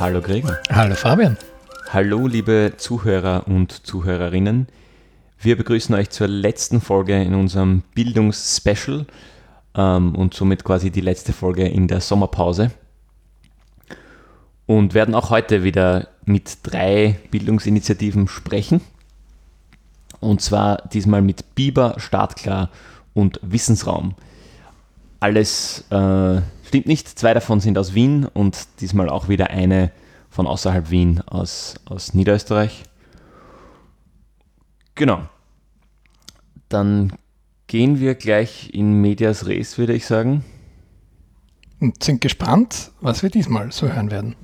Hallo Gregor. Hallo Fabian. Hallo liebe Zuhörer und Zuhörerinnen. Wir begrüßen euch zur letzten Folge in unserem Bildungsspecial ähm, und somit quasi die letzte Folge in der Sommerpause. Und werden auch heute wieder mit drei Bildungsinitiativen sprechen. Und zwar diesmal mit Biber, Startklar und Wissensraum. Alles äh, stimmt nicht, zwei davon sind aus Wien und diesmal auch wieder eine von außerhalb Wien aus, aus Niederösterreich. Genau. Dann gehen wir gleich in Medias Res, würde ich sagen. Und sind gespannt, was wir diesmal so hören werden.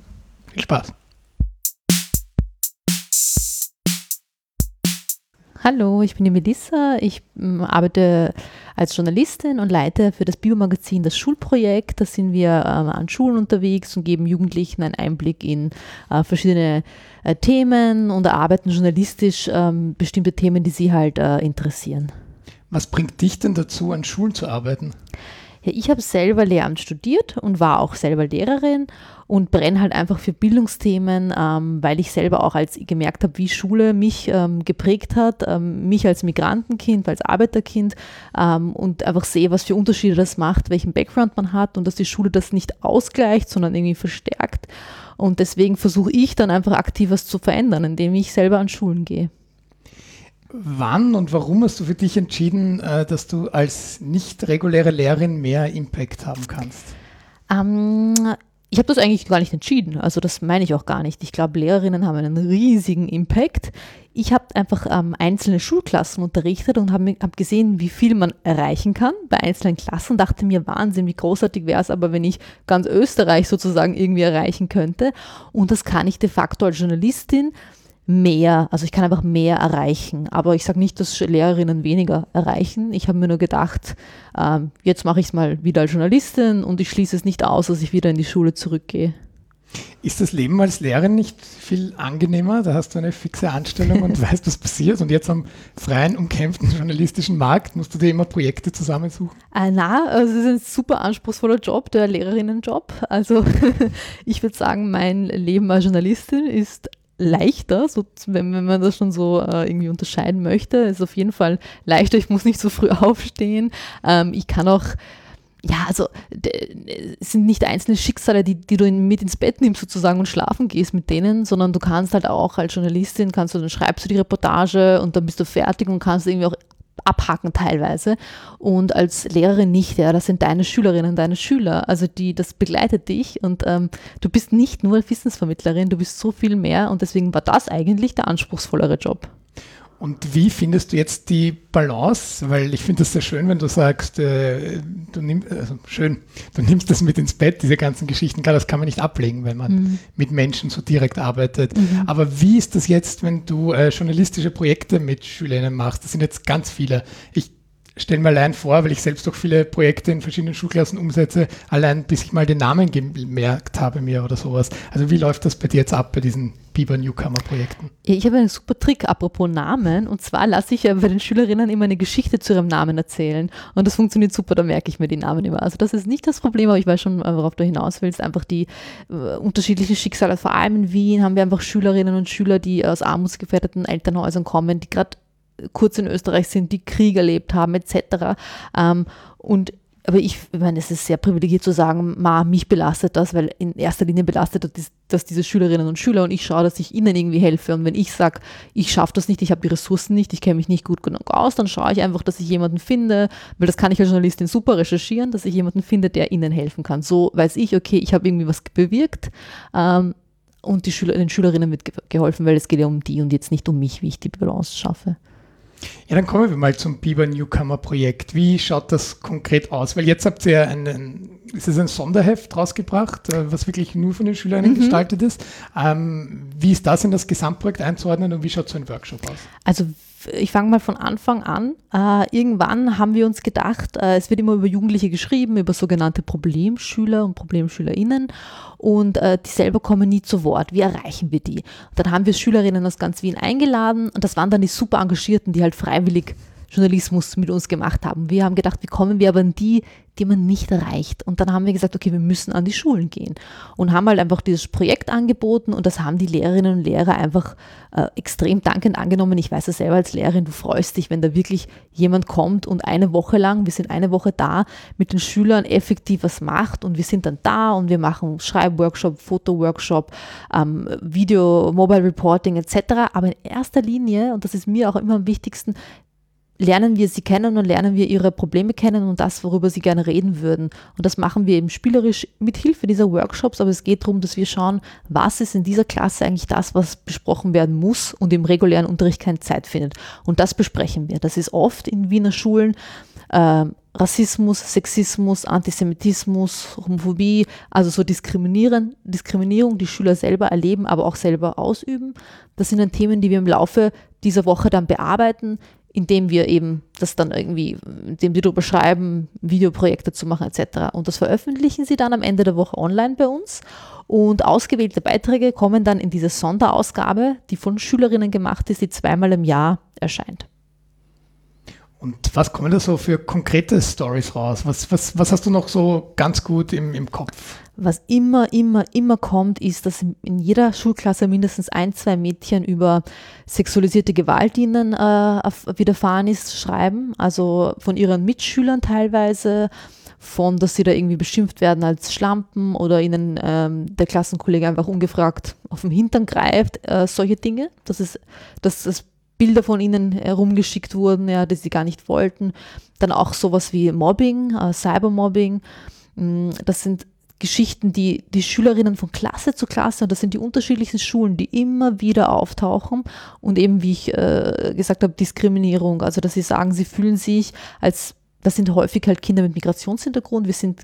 Viel Spaß. Hallo, ich bin die Melissa. Ich ähm, arbeite als Journalistin und leite für das Biomagazin das Schulprojekt. Da sind wir ähm, an Schulen unterwegs und geben Jugendlichen einen Einblick in äh, verschiedene äh, Themen und erarbeiten journalistisch ähm, bestimmte Themen, die sie halt äh, interessieren. Was bringt dich denn dazu, an Schulen zu arbeiten? Ja, ich habe selber Lehramt studiert und war auch selber Lehrerin und brenne halt einfach für Bildungsthemen, ähm, weil ich selber auch als gemerkt habe, wie Schule mich ähm, geprägt hat, ähm, mich als Migrantenkind, als Arbeiterkind ähm, und einfach sehe, was für Unterschiede das macht, welchen Background man hat und dass die Schule das nicht ausgleicht, sondern irgendwie verstärkt. Und deswegen versuche ich dann einfach aktiv was zu verändern, indem ich selber an Schulen gehe. Wann und warum hast du für dich entschieden, äh, dass du als nicht reguläre Lehrerin mehr Impact haben kannst? Ähm, ich habe das eigentlich gar nicht entschieden. Also das meine ich auch gar nicht. Ich glaube, Lehrerinnen haben einen riesigen Impact. Ich habe einfach ähm, einzelne Schulklassen unterrichtet und habe hab gesehen, wie viel man erreichen kann bei einzelnen Klassen. Dachte mir, Wahnsinn, wie großartig wäre es aber, wenn ich ganz Österreich sozusagen irgendwie erreichen könnte. Und das kann ich de facto als Journalistin mehr, also ich kann einfach mehr erreichen. Aber ich sage nicht, dass Lehrerinnen weniger erreichen. Ich habe mir nur gedacht, ähm, jetzt mache ich es mal wieder als Journalistin und ich schließe es nicht aus, dass ich wieder in die Schule zurückgehe. Ist das Leben als Lehrerin nicht viel angenehmer? Da hast du eine fixe Anstellung und weißt, was passiert. Und jetzt am freien, umkämpften journalistischen Markt musst du dir immer Projekte zusammensuchen? Äh, na, also es ist ein super anspruchsvoller Job, der Lehrerinnenjob. Also ich würde sagen, mein Leben als Journalistin ist leichter, so, wenn, wenn man das schon so äh, irgendwie unterscheiden möchte. Ist auf jeden Fall leichter, ich muss nicht so früh aufstehen. Ähm, ich kann auch ja, also es sind nicht einzelne Schicksale, die, die du mit ins Bett nimmst sozusagen und schlafen gehst mit denen, sondern du kannst halt auch als Journalistin, kannst du, dann schreibst du die Reportage und dann bist du fertig und kannst irgendwie auch abhaken teilweise. Und als Lehrerin nicht, ja, das sind deine Schülerinnen, deine Schüler. Also die, das begleitet dich und ähm, du bist nicht nur Wissensvermittlerin, du bist so viel mehr und deswegen war das eigentlich der anspruchsvollere Job. Und wie findest du jetzt die Balance? Weil ich finde es sehr schön, wenn du sagst, äh, du nimmst, also schön, du nimmst das mit ins Bett, diese ganzen Geschichten. Klar, das kann man nicht ablegen, wenn man mhm. mit Menschen so direkt arbeitet. Mhm. Aber wie ist das jetzt, wenn du äh, journalistische Projekte mit Schülerinnen machst? Das sind jetzt ganz viele. Ich stelle mir allein vor, weil ich selbst auch viele Projekte in verschiedenen Schulklassen umsetze, allein bis ich mal den Namen gemerkt habe mir oder sowas. Also wie läuft das bei dir jetzt ab bei diesen Biber Newcomer Projekten? Ich habe einen super Trick apropos Namen und zwar lasse ich ja bei den Schülerinnen immer eine Geschichte zu ihrem Namen erzählen und das funktioniert super, da merke ich mir die Namen immer. Also das ist nicht das Problem, aber ich weiß schon, worauf du hinaus willst, einfach die äh, unterschiedlichen Schicksale, vor allem in Wien haben wir einfach Schülerinnen und Schüler, die aus armutsgefährdeten Elternhäusern kommen, die gerade kurz in Österreich sind, die Krieg erlebt haben, etc. Ähm, und aber ich, ich meine, es ist sehr privilegiert zu sagen, ma, mich belastet das, weil in erster Linie belastet das, das diese Schülerinnen und Schüler und ich schaue, dass ich ihnen irgendwie helfe. Und wenn ich sage, ich schaffe das nicht, ich habe die Ressourcen nicht, ich kenne mich nicht gut genug aus, dann schaue ich einfach, dass ich jemanden finde, weil das kann ich als Journalistin super recherchieren, dass ich jemanden finde, der ihnen helfen kann. So weiß ich, okay, ich habe irgendwie was bewirkt. Ähm, und die Schüler, den Schülerinnen wird geholfen, weil es geht ja um die und jetzt nicht um mich, wie ich die Balance schaffe. Ja, dann kommen wir mal zum Biber Newcomer Projekt. Wie schaut das konkret aus? Weil jetzt habt ihr ja ein, ist es ein Sonderheft rausgebracht, äh, was wirklich nur von den Schülern mhm. gestaltet ist. Ähm, wie ist das in das Gesamtprojekt einzuordnen und wie schaut so ein Workshop aus? Also ich fange mal von Anfang an. Äh, irgendwann haben wir uns gedacht, äh, es wird immer über Jugendliche geschrieben, über sogenannte Problemschüler und Problemschülerinnen und äh, die selber kommen nie zu Wort. Wie erreichen wir die? Und dann haben wir Schülerinnen aus ganz Wien eingeladen und das waren dann die super Engagierten, die halt freiwillig Journalismus mit uns gemacht haben. Wir haben gedacht, wie kommen wir aber an die, die man nicht erreicht. Und dann haben wir gesagt, okay, wir müssen an die Schulen gehen und haben halt einfach dieses Projekt angeboten und das haben die Lehrerinnen und Lehrer einfach äh, extrem dankend angenommen. Ich weiß es selber als Lehrerin, du freust dich, wenn da wirklich jemand kommt und eine Woche lang, wir sind eine Woche da, mit den Schülern effektiv was macht und wir sind dann da und wir machen Schreibworkshop, Fotoworkshop, ähm, Video, Mobile Reporting etc. Aber in erster Linie, und das ist mir auch immer am wichtigsten, lernen wir sie kennen und lernen wir ihre Probleme kennen und das, worüber sie gerne reden würden. Und das machen wir eben spielerisch mit Hilfe dieser Workshops, aber es geht darum, dass wir schauen, was ist in dieser Klasse eigentlich das, was besprochen werden muss und im regulären Unterricht keine Zeit findet. Und das besprechen wir. Das ist oft in Wiener Schulen äh, Rassismus, Sexismus, Antisemitismus, Homophobie, also so Diskriminieren, Diskriminierung, die Schüler selber erleben, aber auch selber ausüben. Das sind dann Themen, die wir im Laufe dieser Woche dann bearbeiten, indem wir eben das dann irgendwie, indem wir darüber schreiben, Videoprojekte zu machen etc. Und das veröffentlichen sie dann am Ende der Woche online bei uns. Und ausgewählte Beiträge kommen dann in diese Sonderausgabe, die von Schülerinnen gemacht ist, die zweimal im Jahr erscheint. Und was kommen da so für konkrete Stories raus? Was, was, was hast du noch so ganz gut im, im Kopf? Was immer, immer, immer kommt, ist, dass in jeder Schulklasse mindestens ein, zwei Mädchen über sexualisierte Gewalt ihnen äh, widerfahren ist, schreiben. Also von ihren Mitschülern teilweise, von, dass sie da irgendwie beschimpft werden als Schlampen oder ihnen ähm, der Klassenkollege einfach ungefragt auf den Hintern greift, äh, solche Dinge. Das ist, das, das Bilder von ihnen herumgeschickt wurden, ja, die sie gar nicht wollten. Dann auch sowas wie Mobbing, äh, Cybermobbing. Mm, das sind Geschichten, die die Schülerinnen von Klasse zu Klasse, und das sind die unterschiedlichsten Schulen, die immer wieder auftauchen und eben, wie ich äh, gesagt habe, Diskriminierung. Also, dass sie sagen, sie fühlen sich als, das sind häufig halt Kinder mit Migrationshintergrund, wir sind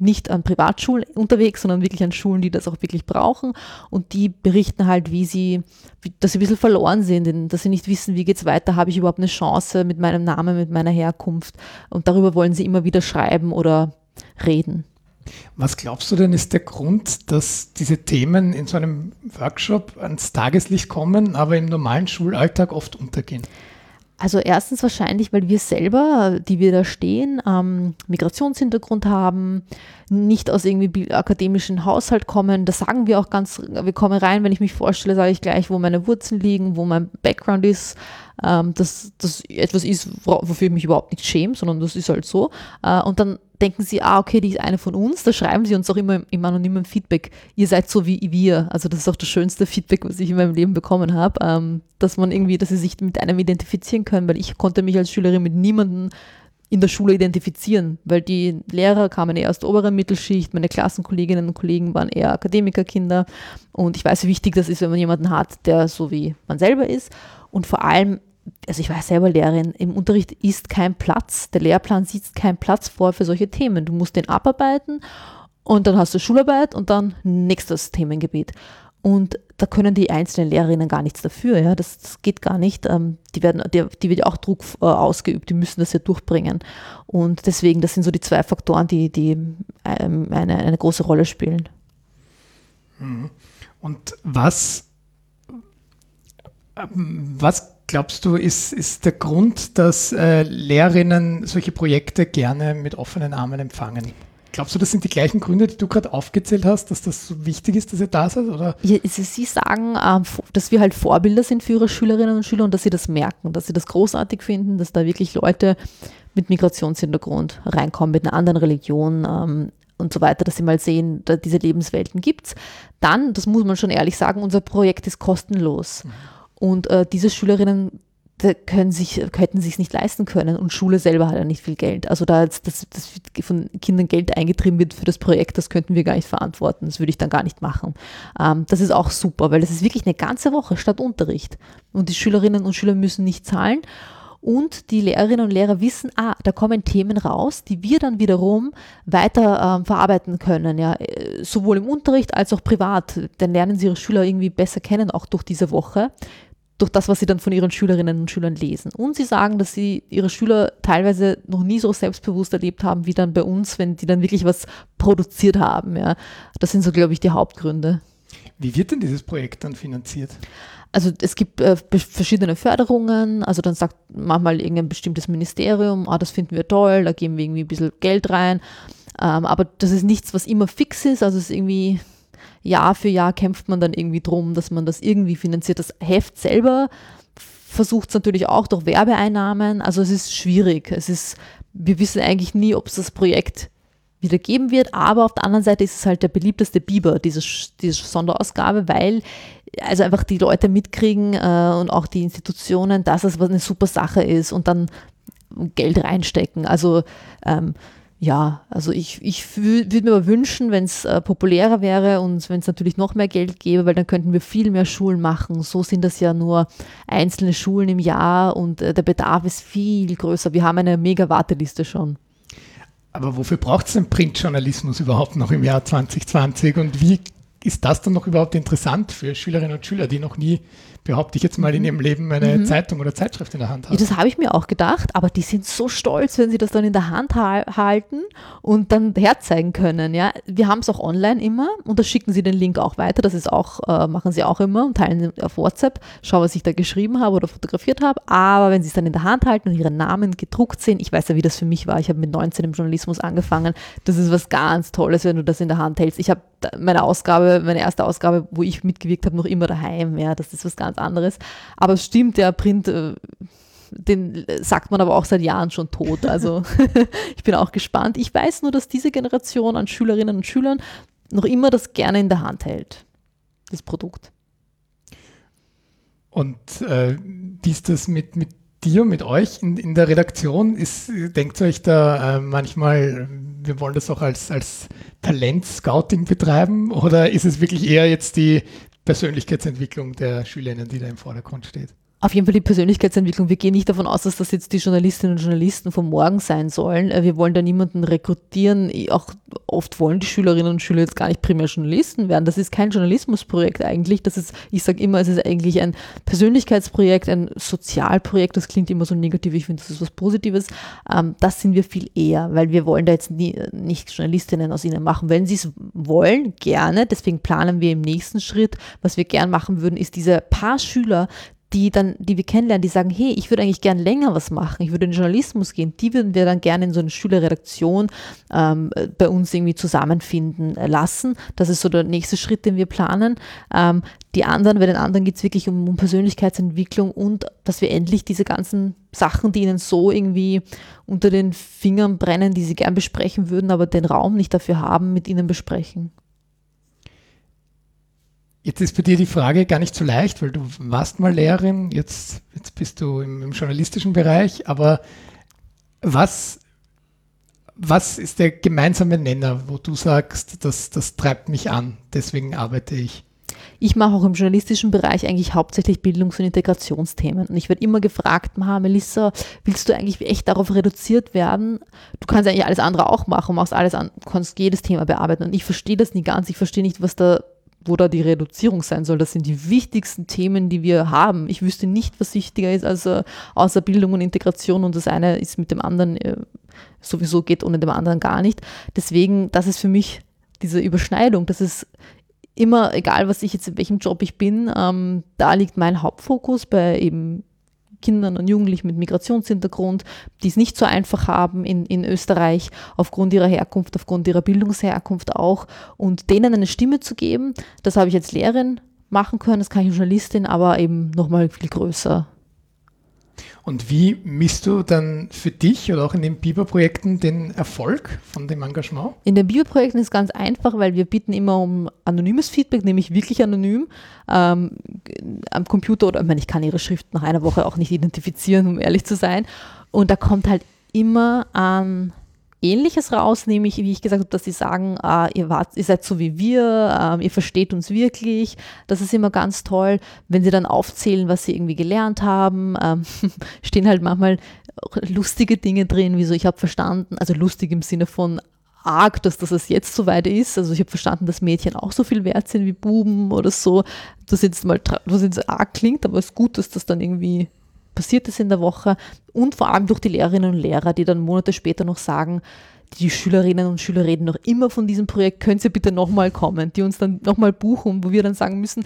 nicht an Privatschulen unterwegs, sondern wirklich an Schulen, die das auch wirklich brauchen. Und die berichten halt, wie sie, wie, dass sie ein bisschen verloren sind, dass sie nicht wissen, wie geht es weiter, habe ich überhaupt eine Chance mit meinem Namen, mit meiner Herkunft. Und darüber wollen sie immer wieder schreiben oder reden. Was glaubst du denn ist der Grund, dass diese Themen in so einem Workshop ans Tageslicht kommen, aber im normalen Schulalltag oft untergehen? Also erstens wahrscheinlich, weil wir selber, die wir da stehen, ähm, Migrationshintergrund haben, nicht aus irgendwie akademischen Haushalt kommen. Das sagen wir auch ganz, wir kommen rein, wenn ich mich vorstelle, sage ich gleich, wo meine Wurzeln liegen, wo mein Background ist, ähm, dass das etwas ist, wofür ich mich überhaupt nicht schäme, sondern das ist halt so. Äh, und dann denken sie, ah, okay, die ist eine von uns, da schreiben sie uns auch immer im anonymen Feedback, ihr seid so wie wir. Also das ist auch das schönste Feedback, was ich in meinem Leben bekommen habe, ähm, dass man irgendwie, dass sie sich mit einem identifizieren können, weil ich konnte mich als Schülerin mit niemandem in der Schule identifizieren, weil die Lehrer kamen eher aus der oberen Mittelschicht, meine Klassenkolleginnen und Kollegen waren eher Akademikerkinder und ich weiß, wie wichtig das ist, wenn man jemanden hat, der so wie man selber ist und vor allem also ich war selber Lehrerin, im Unterricht ist kein Platz, der Lehrplan sieht keinen Platz vor für solche Themen. Du musst den abarbeiten und dann hast du Schularbeit und dann nächstes Themengebiet. Und da können die einzelnen Lehrerinnen gar nichts dafür. Ja? Das, das geht gar nicht. Ähm, die, werden, die, die wird auch Druck äh, ausgeübt, die müssen das ja durchbringen. Und deswegen, das sind so die zwei Faktoren, die, die ähm, eine, eine große Rolle spielen. Mhm. Und was, ähm, was glaubst du, ist, ist der Grund, dass äh, Lehrerinnen solche Projekte gerne mit offenen Armen empfangen? Glaubst du, das sind die gleichen Gründe, die du gerade aufgezählt hast, dass das so wichtig ist, dass ihr da seid? Oder? Ja, sie sagen, ähm, dass wir halt Vorbilder sind für ihre Schülerinnen und Schüler und dass sie das merken, dass sie das großartig finden, dass da wirklich Leute mit Migrationshintergrund reinkommen, mit einer anderen Religion ähm, und so weiter, dass sie mal sehen, diese Lebenswelten gibt es. Dann, das muss man schon ehrlich sagen, unser Projekt ist kostenlos. Mhm. Und äh, diese Schülerinnen können sich, hätten sich nicht leisten können und Schule selber hat ja nicht viel Geld. Also da dass, dass von Kindern Geld eingetrieben wird für das Projekt, das könnten wir gar nicht verantworten. Das würde ich dann gar nicht machen. Ähm, das ist auch super, weil das ist wirklich eine ganze Woche statt Unterricht. Und die Schülerinnen und Schüler müssen nicht zahlen. Und die Lehrerinnen und Lehrer wissen, ah, da kommen Themen raus, die wir dann wiederum weiter ähm, verarbeiten können, ja, äh, sowohl im Unterricht als auch privat. Dann lernen sie ihre Schüler irgendwie besser kennen, auch durch diese Woche durch das, was sie dann von ihren Schülerinnen und Schülern lesen. Und sie sagen, dass sie ihre Schüler teilweise noch nie so selbstbewusst erlebt haben wie dann bei uns, wenn die dann wirklich was produziert haben. Ja. Das sind so, glaube ich, die Hauptgründe. Wie wird denn dieses Projekt dann finanziert? also es gibt äh, verschiedene Förderungen, also dann sagt manchmal irgendein bestimmtes Ministerium, ah, das finden wir toll, da geben wir irgendwie ein bisschen Geld rein. Ähm, aber das ist nichts, was immer fix ist, also es ist irgendwie Jahr für Jahr kämpft man dann irgendwie drum, dass man das irgendwie finanziert. Das Heft selber versucht es natürlich auch durch Werbeeinnahmen, also es ist schwierig. Es ist, wir wissen eigentlich nie, ob es das Projekt wieder geben wird, aber auf der anderen Seite ist es halt der beliebteste Biber, diese, diese Sonderausgabe, weil also einfach die Leute mitkriegen äh, und auch die Institutionen, dass es eine super Sache ist und dann Geld reinstecken. Also ähm, ja, also ich, ich würde mir aber wünschen, wenn es äh, populärer wäre und wenn es natürlich noch mehr Geld gäbe, weil dann könnten wir viel mehr Schulen machen. So sind das ja nur einzelne Schulen im Jahr und äh, der Bedarf ist viel größer. Wir haben eine mega Warteliste schon. Aber wofür braucht es denn Printjournalismus überhaupt noch im Jahr 2020 und wie ist das dann noch überhaupt interessant für Schülerinnen und Schüler, die noch nie behaupte ich jetzt mal, in mhm. ihrem Leben eine mhm. Zeitung oder Zeitschrift in der Hand haben. Ja, das habe ich mir auch gedacht, aber die sind so stolz, wenn sie das dann in der Hand ha halten und dann herzeigen können. Ja? Wir haben es auch online immer und da schicken sie den Link auch weiter. Das ist auch, äh, machen sie auch immer und teilen auf WhatsApp. Schau, was ich da geschrieben habe oder fotografiert habe. Aber wenn sie es dann in der Hand halten und ihren Namen gedruckt sehen, ich weiß ja, wie das für mich war. Ich habe mit 19 im Journalismus angefangen. Das ist was ganz Tolles, wenn du das in der Hand hältst. Ich habe meine Ausgabe, meine erste Ausgabe, wo ich mitgewirkt habe, noch immer daheim. Ja, das ist was ganz anderes. Aber es stimmt, der Print, äh, den sagt man aber auch seit Jahren schon tot. Also ich bin auch gespannt. Ich weiß nur, dass diese Generation an Schülerinnen und Schülern noch immer das gerne in der Hand hält, das Produkt. Und äh, wie ist das mit, mit dir, mit euch in, in der Redaktion? Ist, denkt ihr euch da äh, manchmal, wir wollen das auch als, als Talent-Scouting betreiben oder ist es wirklich eher jetzt die Persönlichkeitsentwicklung der Schülerinnen, die da im Vordergrund steht? Auf jeden Fall die Persönlichkeitsentwicklung. Wir gehen nicht davon aus, dass das jetzt die Journalistinnen und Journalisten von morgen sein sollen. Äh, wir wollen da niemanden rekrutieren. Auch oft wollen die Schülerinnen und Schüler jetzt gar nicht primär Journalisten werden. Das ist kein Journalismusprojekt eigentlich. Das ist, ich sage immer, es ist eigentlich ein Persönlichkeitsprojekt, ein Sozialprojekt. Das klingt immer so negativ. Ich finde, das ist was Positives. Ähm, das sind wir viel eher, weil wir wollen da jetzt nie, nicht Journalistinnen aus ihnen machen. Wenn sie es wollen, gerne. Deswegen planen wir im nächsten Schritt, was wir gern machen würden, ist diese paar Schüler, die dann, die wir kennenlernen, die sagen, hey, ich würde eigentlich gern länger was machen, ich würde in den Journalismus gehen, die würden wir dann gerne in so eine Schülerredaktion ähm, bei uns irgendwie zusammenfinden lassen. Das ist so der nächste Schritt, den wir planen. Ähm, die anderen, bei den anderen geht es wirklich um, um, Persönlichkeitsentwicklung und dass wir endlich diese ganzen Sachen, die ihnen so irgendwie unter den Fingern brennen, die sie gern besprechen würden, aber den Raum nicht dafür haben, mit ihnen besprechen. Jetzt ist bei dir die Frage gar nicht so leicht, weil du warst mal Lehrerin, jetzt, jetzt bist du im, im journalistischen Bereich, aber was, was ist der gemeinsame Nenner, wo du sagst, das, das treibt mich an, deswegen arbeite ich? Ich mache auch im journalistischen Bereich eigentlich hauptsächlich Bildungs- und Integrationsthemen. Und ich werde immer gefragt, Melissa, willst du eigentlich echt darauf reduziert werden? Du kannst eigentlich alles andere auch machen, machst alles an, kannst jedes Thema bearbeiten. Und ich verstehe das nie ganz. Ich verstehe nicht, was da wo da die Reduzierung sein soll. Das sind die wichtigsten Themen, die wir haben. Ich wüsste nicht, was wichtiger ist als äh, außer Bildung und Integration und das eine ist mit dem anderen äh, sowieso geht ohne dem anderen gar nicht. Deswegen, das ist für mich diese Überschneidung. Das ist immer, egal was ich jetzt in welchem Job ich bin, ähm, da liegt mein Hauptfokus bei eben Kindern und Jugendlichen mit Migrationshintergrund, die es nicht so einfach haben in, in Österreich, aufgrund ihrer Herkunft, aufgrund ihrer Bildungsherkunft auch, und denen eine Stimme zu geben. Das habe ich als Lehrerin machen können, das kann ich als Journalistin, aber eben nochmal viel größer und wie misst du dann für dich oder auch in den Biber-Projekten den Erfolg von dem Engagement? In den Biber-Projekten ist es ganz einfach, weil wir bitten immer um anonymes Feedback, nämlich wirklich anonym ähm, am Computer oder ich, meine, ich kann ihre Schrift nach einer Woche auch nicht identifizieren, um ehrlich zu sein. Und da kommt halt immer an Ähnliches raus, nämlich, wie ich gesagt habe, dass sie sagen, äh, ihr, wart, ihr seid so wie wir, äh, ihr versteht uns wirklich. Das ist immer ganz toll. Wenn sie dann aufzählen, was sie irgendwie gelernt haben, äh, stehen halt manchmal lustige Dinge drin, wie so, ich habe verstanden, also lustig im Sinne von arg, dass das jetzt so weit ist. Also ich habe verstanden, dass Mädchen auch so viel wert sind wie Buben oder so. Das jetzt mal, was jetzt arg klingt, aber es ist gut, dass das dann irgendwie passiert ist in der Woche und vor allem durch die Lehrerinnen und Lehrer, die dann Monate später noch sagen, die Schülerinnen und Schüler reden noch immer von diesem Projekt, können Sie bitte nochmal kommen, die uns dann nochmal buchen, wo wir dann sagen müssen,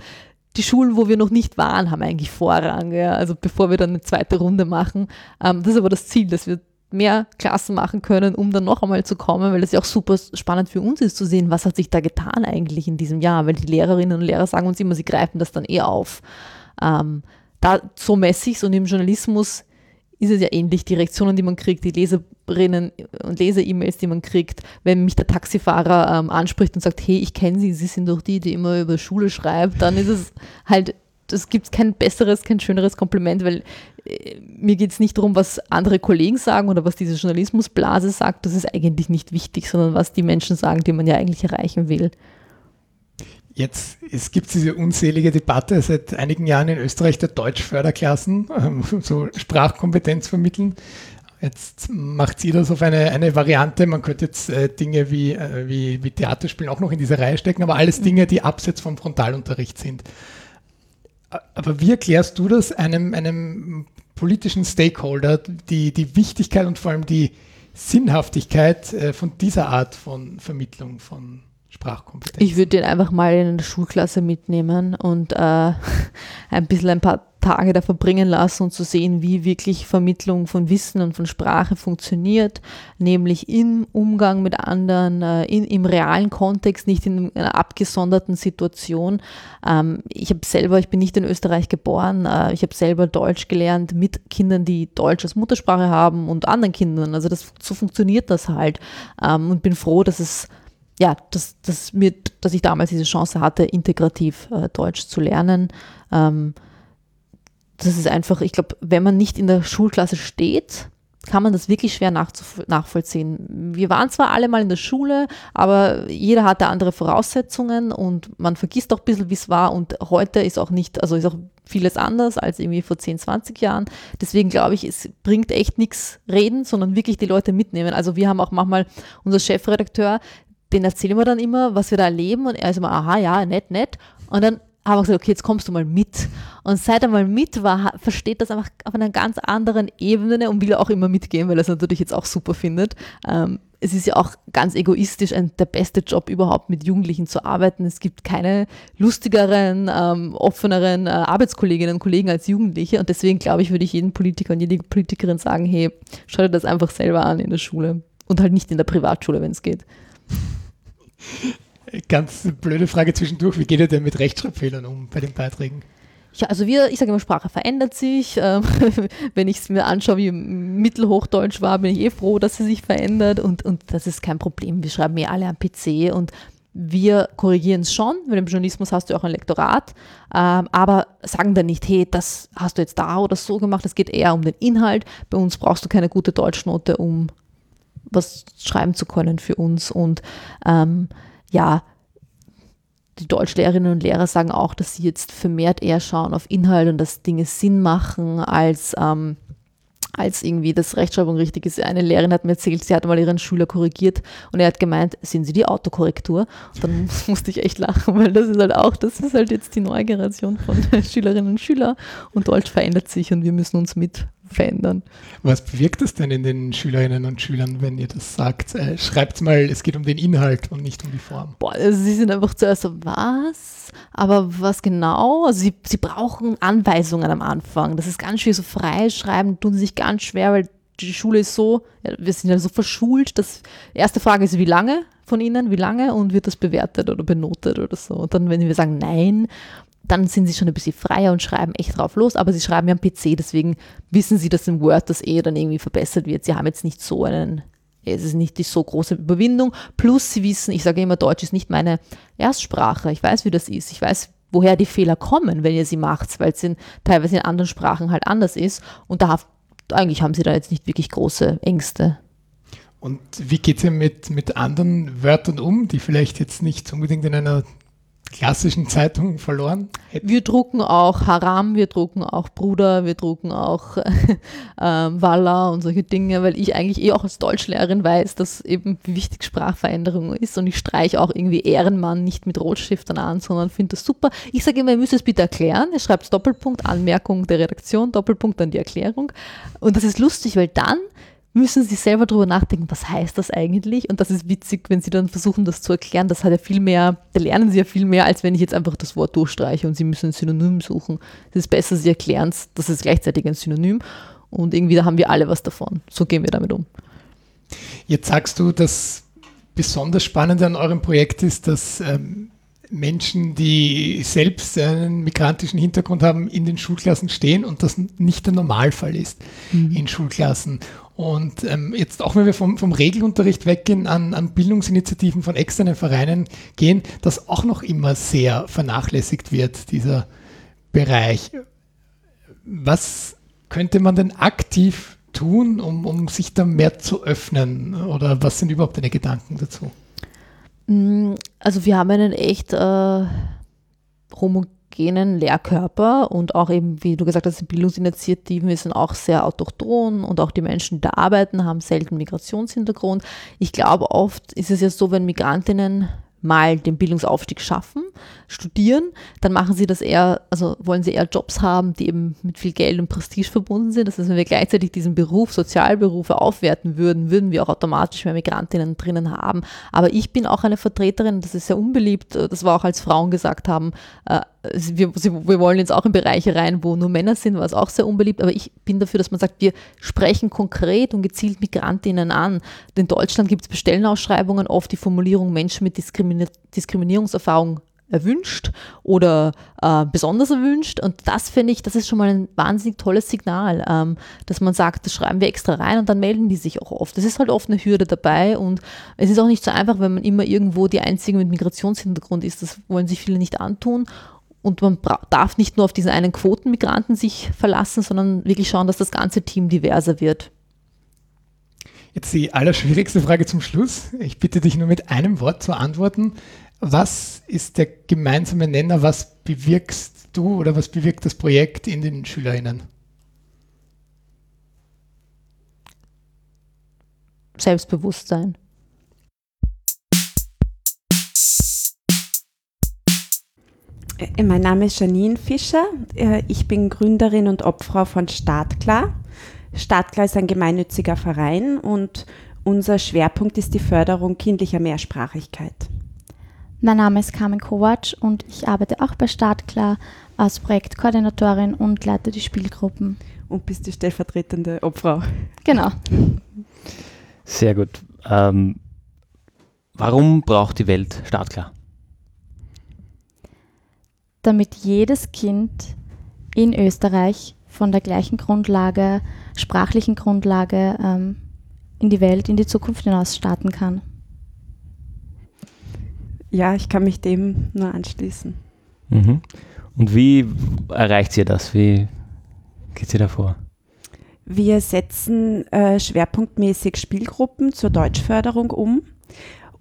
die Schulen, wo wir noch nicht waren, haben eigentlich Vorrang, ja, also bevor wir dann eine zweite Runde machen. Ähm, das ist aber das Ziel, dass wir mehr Klassen machen können, um dann noch einmal zu kommen, weil das ja auch super spannend für uns ist zu sehen, was hat sich da getan eigentlich in diesem Jahr, weil die Lehrerinnen und Lehrer sagen uns immer, sie greifen das dann eh auf. Ähm, da, so messe ich es und im Journalismus ist es ja ähnlich, die Reaktionen, die man kriegt, die Leserinnen und Leser-E-Mails, die man kriegt, wenn mich der Taxifahrer ähm, anspricht und sagt, hey, ich kenne Sie, Sie sind doch die, die immer über Schule schreibt, dann ist es halt, es gibt kein besseres, kein schöneres Kompliment, weil äh, mir geht es nicht darum, was andere Kollegen sagen oder was diese Journalismusblase sagt, das ist eigentlich nicht wichtig, sondern was die Menschen sagen, die man ja eigentlich erreichen will. Jetzt es gibt diese unselige Debatte seit einigen Jahren in Österreich der Deutschförderklassen, ähm, so Sprachkompetenz vermitteln. Jetzt macht sie das auf eine, eine Variante. Man könnte jetzt äh, Dinge wie, äh, wie, wie Theaterspielen auch noch in diese Reihe stecken, aber alles Dinge, die abseits vom Frontalunterricht sind. Aber wie erklärst du das einem, einem politischen Stakeholder, die, die Wichtigkeit und vor allem die Sinnhaftigkeit äh, von dieser Art von Vermittlung von Sprachkompetenz. Ich würde den einfach mal in eine Schulklasse mitnehmen und äh, ein bisschen ein paar Tage da verbringen lassen und zu sehen, wie wirklich Vermittlung von Wissen und von Sprache funktioniert, nämlich im Umgang mit anderen, äh, in, im realen Kontext, nicht in einer abgesonderten Situation. Ähm, ich habe selber, ich bin nicht in Österreich geboren, äh, ich habe selber Deutsch gelernt mit Kindern, die Deutsch als Muttersprache haben und anderen Kindern. Also das, so funktioniert das halt ähm, und bin froh, dass es ja, dass, dass, mir, dass ich damals diese Chance hatte, integrativ äh, Deutsch zu lernen. Ähm, das ist einfach, ich glaube, wenn man nicht in der Schulklasse steht, kann man das wirklich schwer nachvollziehen. Wir waren zwar alle mal in der Schule, aber jeder hatte andere Voraussetzungen und man vergisst auch ein bisschen, wie es war und heute ist auch nicht, also ist auch vieles anders als irgendwie vor 10, 20 Jahren. Deswegen glaube ich, es bringt echt nichts reden, sondern wirklich die Leute mitnehmen. Also wir haben auch manchmal unser Chefredakteur, den erzählen wir dann immer, was wir da erleben und er ist immer, aha, ja, nett, nett. Und dann haben wir gesagt, okay, jetzt kommst du mal mit. Und seit er mal mit war, versteht das einfach auf einer ganz anderen Ebene und will auch immer mitgehen, weil er es natürlich jetzt auch super findet. Ähm, es ist ja auch ganz egoistisch ein, der beste Job überhaupt mit Jugendlichen zu arbeiten. Es gibt keine lustigeren, ähm, offeneren äh, Arbeitskolleginnen und Kollegen als Jugendliche. Und deswegen glaube ich, würde ich jedem Politiker und jede Politikerin sagen, hey, schau dir das einfach selber an in der Schule und halt nicht in der Privatschule, wenn es geht. Ganz blöde Frage zwischendurch. Wie geht ihr denn mit Rechtschreibfehlern um bei den Beiträgen? Ja, also wir, ich sage immer, Sprache verändert sich. Ähm, wenn ich es mir anschaue, wie Mittelhochdeutsch war, bin ich eh froh, dass sie sich verändert und, und das ist kein Problem. Wir schreiben eh alle am PC und wir korrigieren es schon, weil im Journalismus hast du auch ein Lektorat, ähm, aber sagen dann nicht, hey, das hast du jetzt da oder so gemacht, es geht eher um den Inhalt. Bei uns brauchst du keine gute Deutschnote, um was schreiben zu können für uns. Und ähm, ja, die Deutschlehrerinnen und Lehrer sagen auch, dass sie jetzt vermehrt eher schauen auf Inhalt und dass Dinge Sinn machen, als, ähm, als irgendwie das Rechtschreibung richtig ist. Eine Lehrerin hat mir erzählt, sie hat mal ihren Schüler korrigiert und er hat gemeint, sind Sie die Autokorrektur? Und dann musste ich echt lachen, weil das ist halt auch, das ist halt jetzt die neue Generation von Schülerinnen und Schülern und Deutsch verändert sich und wir müssen uns mit verändern. Was bewirkt das denn in den Schülerinnen und Schülern, wenn ihr das sagt? Äh, Schreibt mal, es geht um den Inhalt und nicht um die Form. Boah, also sie sind einfach zuerst so, was? Aber was genau? Also sie, sie brauchen Anweisungen am Anfang. Das ist ganz schwer, so freischreiben tun sich ganz schwer, weil die Schule ist so, wir sind ja so verschult, dass erste Frage ist, wie lange von ihnen, wie lange und wird das bewertet oder benotet oder so. Und dann, wenn wir sagen nein, dann sind sie schon ein bisschen freier und schreiben echt drauf los, aber sie schreiben ja am PC, deswegen wissen sie, dass im Word das eh dann irgendwie verbessert wird. Sie haben jetzt nicht so einen, es ist nicht die so große Überwindung, plus sie wissen, ich sage immer, Deutsch ist nicht meine Erstsprache, ich weiß, wie das ist, ich weiß, woher die Fehler kommen, wenn ihr sie macht, weil es in, teilweise in anderen Sprachen halt anders ist und da eigentlich haben sie da jetzt nicht wirklich große Ängste. Und wie geht es mit, mit anderen Wörtern um, die vielleicht jetzt nicht unbedingt in einer klassischen Zeitungen verloren hätten? Wir drucken auch Haram, wir drucken auch Bruder, wir drucken auch äh, Walla und solche Dinge, weil ich eigentlich eh auch als Deutschlehrerin weiß, dass eben wichtig Sprachveränderung ist und ich streiche auch irgendwie Ehrenmann nicht mit Rotstiftern an, sondern finde das super. Ich sage immer, ihr müsst es bitte erklären. Ihr schreibt Doppelpunkt, Anmerkung der Redaktion, Doppelpunkt dann die Erklärung. Und das ist lustig, weil dann müssen sie selber darüber nachdenken, was heißt das eigentlich? Und das ist witzig, wenn sie dann versuchen, das zu erklären. Das hat ja viel mehr, da lernen sie ja viel mehr, als wenn ich jetzt einfach das Wort durchstreiche und sie müssen ein Synonym suchen. Es ist besser, sie erklären es, das ist gleichzeitig ein Synonym. Und irgendwie, da haben wir alle was davon. So gehen wir damit um. Jetzt sagst du, das besonders Spannende an eurem Projekt ist, dass ähm, Menschen, die selbst einen migrantischen Hintergrund haben, in den Schulklassen stehen und das nicht der Normalfall ist mhm. in Schulklassen. Und ähm, jetzt auch wenn wir vom, vom Regelunterricht weggehen, an, an Bildungsinitiativen von externen Vereinen gehen, dass auch noch immer sehr vernachlässigt wird, dieser Bereich. Was könnte man denn aktiv tun, um, um sich da mehr zu öffnen? Oder was sind überhaupt deine Gedanken dazu? Mm, also wir haben einen echt äh, homogenen Lehrkörper und auch eben, wie du gesagt hast, die Bildungsinitiativen sind auch sehr autochton und auch die Menschen, die da arbeiten, haben selten Migrationshintergrund. Ich glaube, oft ist es ja so, wenn Migrantinnen mal den Bildungsaufstieg schaffen, studieren, dann machen sie das eher, also wollen sie eher Jobs haben, die eben mit viel Geld und Prestige verbunden sind. Das heißt, wenn wir gleichzeitig diesen Beruf, Sozialberufe aufwerten würden, würden wir auch automatisch mehr Migrantinnen drinnen haben. Aber ich bin auch eine Vertreterin, das ist sehr unbeliebt, das war auch als Frauen gesagt haben, äh, wir, wir wollen jetzt auch in Bereiche rein, wo nur Männer sind, war es auch sehr unbeliebt, aber ich bin dafür, dass man sagt, wir sprechen konkret und gezielt Migrantinnen an. In Deutschland gibt es bei Stellenausschreibungen oft die Formulierung Menschen mit Diskrimi Diskriminierungserfahrung erwünscht oder äh, besonders erwünscht. Und das finde ich, das ist schon mal ein wahnsinnig tolles Signal, ähm, dass man sagt, das schreiben wir extra rein und dann melden die sich auch oft. Das ist halt oft eine Hürde dabei und es ist auch nicht so einfach, wenn man immer irgendwo die Einzige mit Migrationshintergrund ist. Das wollen sich viele nicht antun. Und man darf nicht nur auf diesen einen Quotenmigranten sich verlassen, sondern wirklich schauen, dass das ganze Team diverser wird. Jetzt die allerschwierigste Frage zum Schluss. Ich bitte dich nur mit einem Wort zu antworten. Was ist der gemeinsame Nenner? Was bewirkst du oder was bewirkt das Projekt in den Schülerinnen? Selbstbewusstsein. Mein Name ist Janine Fischer. Äh, ich bin Gründerin und Obfrau von Startklar. Startklar ist ein gemeinnütziger Verein und unser Schwerpunkt ist die Förderung kindlicher Mehrsprachigkeit. Mein Name ist Carmen Kovac und ich arbeite auch bei Startklar als Projektkoordinatorin und leite die Spielgruppen. Und bist die stellvertretende Obfrau. Genau. Sehr gut. Ähm, warum braucht die Welt Startklar? Damit jedes Kind in Österreich von der gleichen Grundlage, sprachlichen Grundlage ähm, in die Welt, in die Zukunft hinaus starten kann. Ja, ich kann mich dem nur anschließen. Mhm. Und wie erreicht ihr das? Wie geht ihr davor? Wir setzen äh, schwerpunktmäßig Spielgruppen zur Deutschförderung um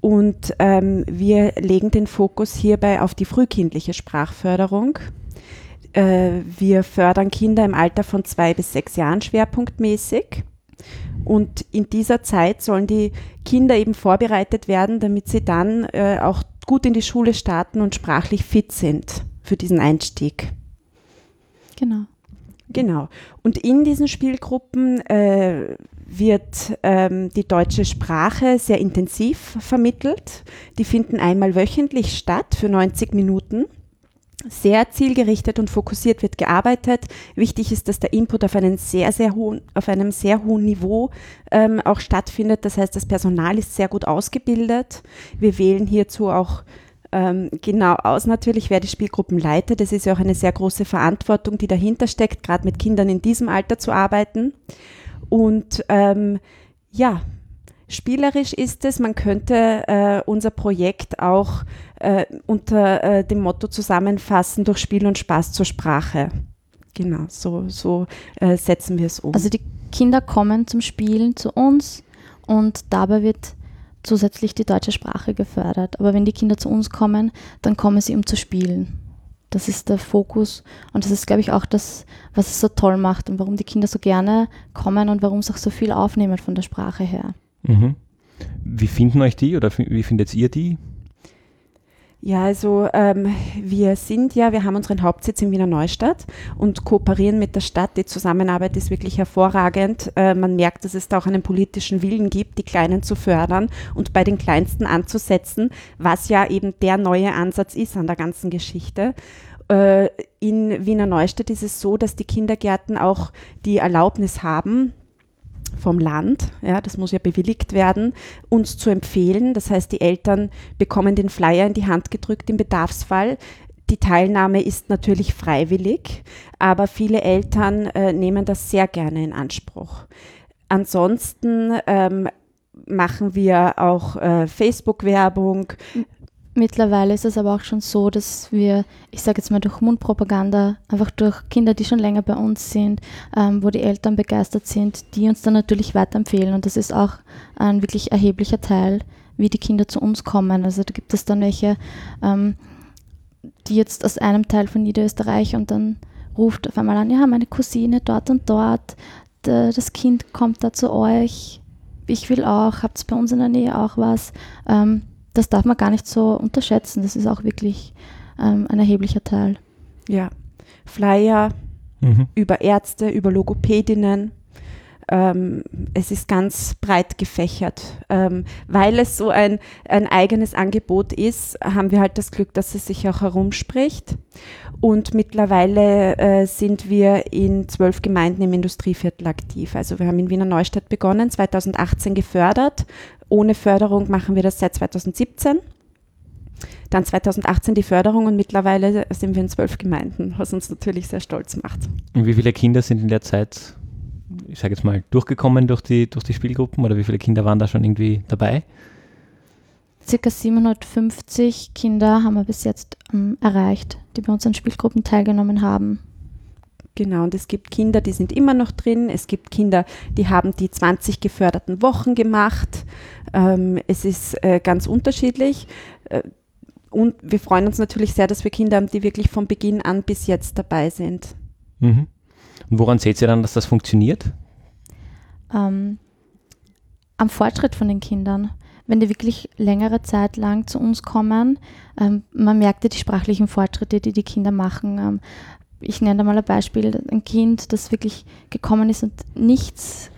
und ähm, wir legen den Fokus hierbei auf die frühkindliche Sprachförderung. Äh, wir fördern Kinder im Alter von zwei bis sechs Jahren schwerpunktmäßig. Und in dieser Zeit sollen die Kinder eben vorbereitet werden, damit sie dann äh, auch gut in die Schule starten und sprachlich fit sind für diesen Einstieg. Genau. Genau. Und in diesen Spielgruppen äh, wird ähm, die deutsche Sprache sehr intensiv vermittelt. Die finden einmal wöchentlich statt für 90 Minuten. Sehr zielgerichtet und fokussiert wird gearbeitet. Wichtig ist, dass der Input auf, einen sehr, sehr hohen, auf einem sehr hohen Niveau ähm, auch stattfindet. Das heißt, das Personal ist sehr gut ausgebildet. Wir wählen hierzu auch ähm, genau aus natürlich, wer die Spielgruppen leitet. Das ist ja auch eine sehr große Verantwortung, die dahinter steckt, gerade mit Kindern in diesem Alter zu arbeiten. Und ähm, ja, spielerisch ist es. Man könnte äh, unser Projekt auch äh, unter äh, dem Motto zusammenfassen, durch Spiel und Spaß zur Sprache. Genau, so, so äh, setzen wir es um. Also die Kinder kommen zum Spielen zu uns und dabei wird zusätzlich die deutsche Sprache gefördert. Aber wenn die Kinder zu uns kommen, dann kommen sie, um zu spielen. Das ist der Fokus und das ist, glaube ich, auch das, was es so toll macht und warum die Kinder so gerne kommen und warum sie auch so viel aufnehmen von der Sprache her. Mhm. Wie finden euch die oder wie findet ihr die? Ja, also ähm, wir sind ja, wir haben unseren Hauptsitz in Wiener Neustadt und kooperieren mit der Stadt. Die Zusammenarbeit ist wirklich hervorragend. Äh, man merkt, dass es da auch einen politischen Willen gibt, die Kleinen zu fördern und bei den Kleinsten anzusetzen, was ja eben der neue Ansatz ist an der ganzen Geschichte. Äh, in Wiener Neustadt ist es so, dass die Kindergärten auch die Erlaubnis haben, vom Land, ja, das muss ja bewilligt werden, uns zu empfehlen. Das heißt, die Eltern bekommen den Flyer in die Hand gedrückt im Bedarfsfall. Die Teilnahme ist natürlich freiwillig, aber viele Eltern äh, nehmen das sehr gerne in Anspruch. Ansonsten ähm, machen wir auch äh, Facebook-Werbung. Mittlerweile ist es aber auch schon so, dass wir, ich sage jetzt mal durch Mundpropaganda, einfach durch Kinder, die schon länger bei uns sind, ähm, wo die Eltern begeistert sind, die uns dann natürlich weiterempfehlen. Und das ist auch ein wirklich erheblicher Teil, wie die Kinder zu uns kommen. Also da gibt es dann welche, ähm, die jetzt aus einem Teil von Niederösterreich und dann ruft auf einmal an, ja, meine Cousine dort und dort, das Kind kommt da zu euch, ich will auch, habt ihr bei uns in der Nähe auch was? Ähm, das darf man gar nicht so unterschätzen. Das ist auch wirklich ähm, ein erheblicher Teil. Ja, Flyer mhm. über Ärzte, über Logopädinnen. Ähm, es ist ganz breit gefächert. Ähm, weil es so ein, ein eigenes Angebot ist, haben wir halt das Glück, dass es sich auch herumspricht. Und mittlerweile äh, sind wir in zwölf Gemeinden im Industrieviertel aktiv. Also wir haben in Wiener Neustadt begonnen, 2018 gefördert ohne Förderung machen wir das seit 2017. Dann 2018 die Förderung und mittlerweile sind wir in zwölf Gemeinden, was uns natürlich sehr stolz macht. Und wie viele Kinder sind in der Zeit, ich sage jetzt mal, durchgekommen durch die, durch die Spielgruppen oder wie viele Kinder waren da schon irgendwie dabei? Circa 750 Kinder haben wir bis jetzt ähm, erreicht, die bei unseren Spielgruppen teilgenommen haben. Genau, und es gibt Kinder, die sind immer noch drin. Es gibt Kinder, die haben die 20 geförderten Wochen gemacht. Ähm, es ist äh, ganz unterschiedlich. Äh, und wir freuen uns natürlich sehr, dass wir Kinder haben, die wirklich von Beginn an bis jetzt dabei sind. Mhm. Und woran seht ihr dann, dass das funktioniert? Ähm, am Fortschritt von den Kindern. Wenn die wirklich längere Zeit lang zu uns kommen, ähm, man merkt ja die sprachlichen Fortschritte, die die Kinder machen. Ähm, ich nenne da mal ein Beispiel, ein Kind, das wirklich gekommen ist und nichts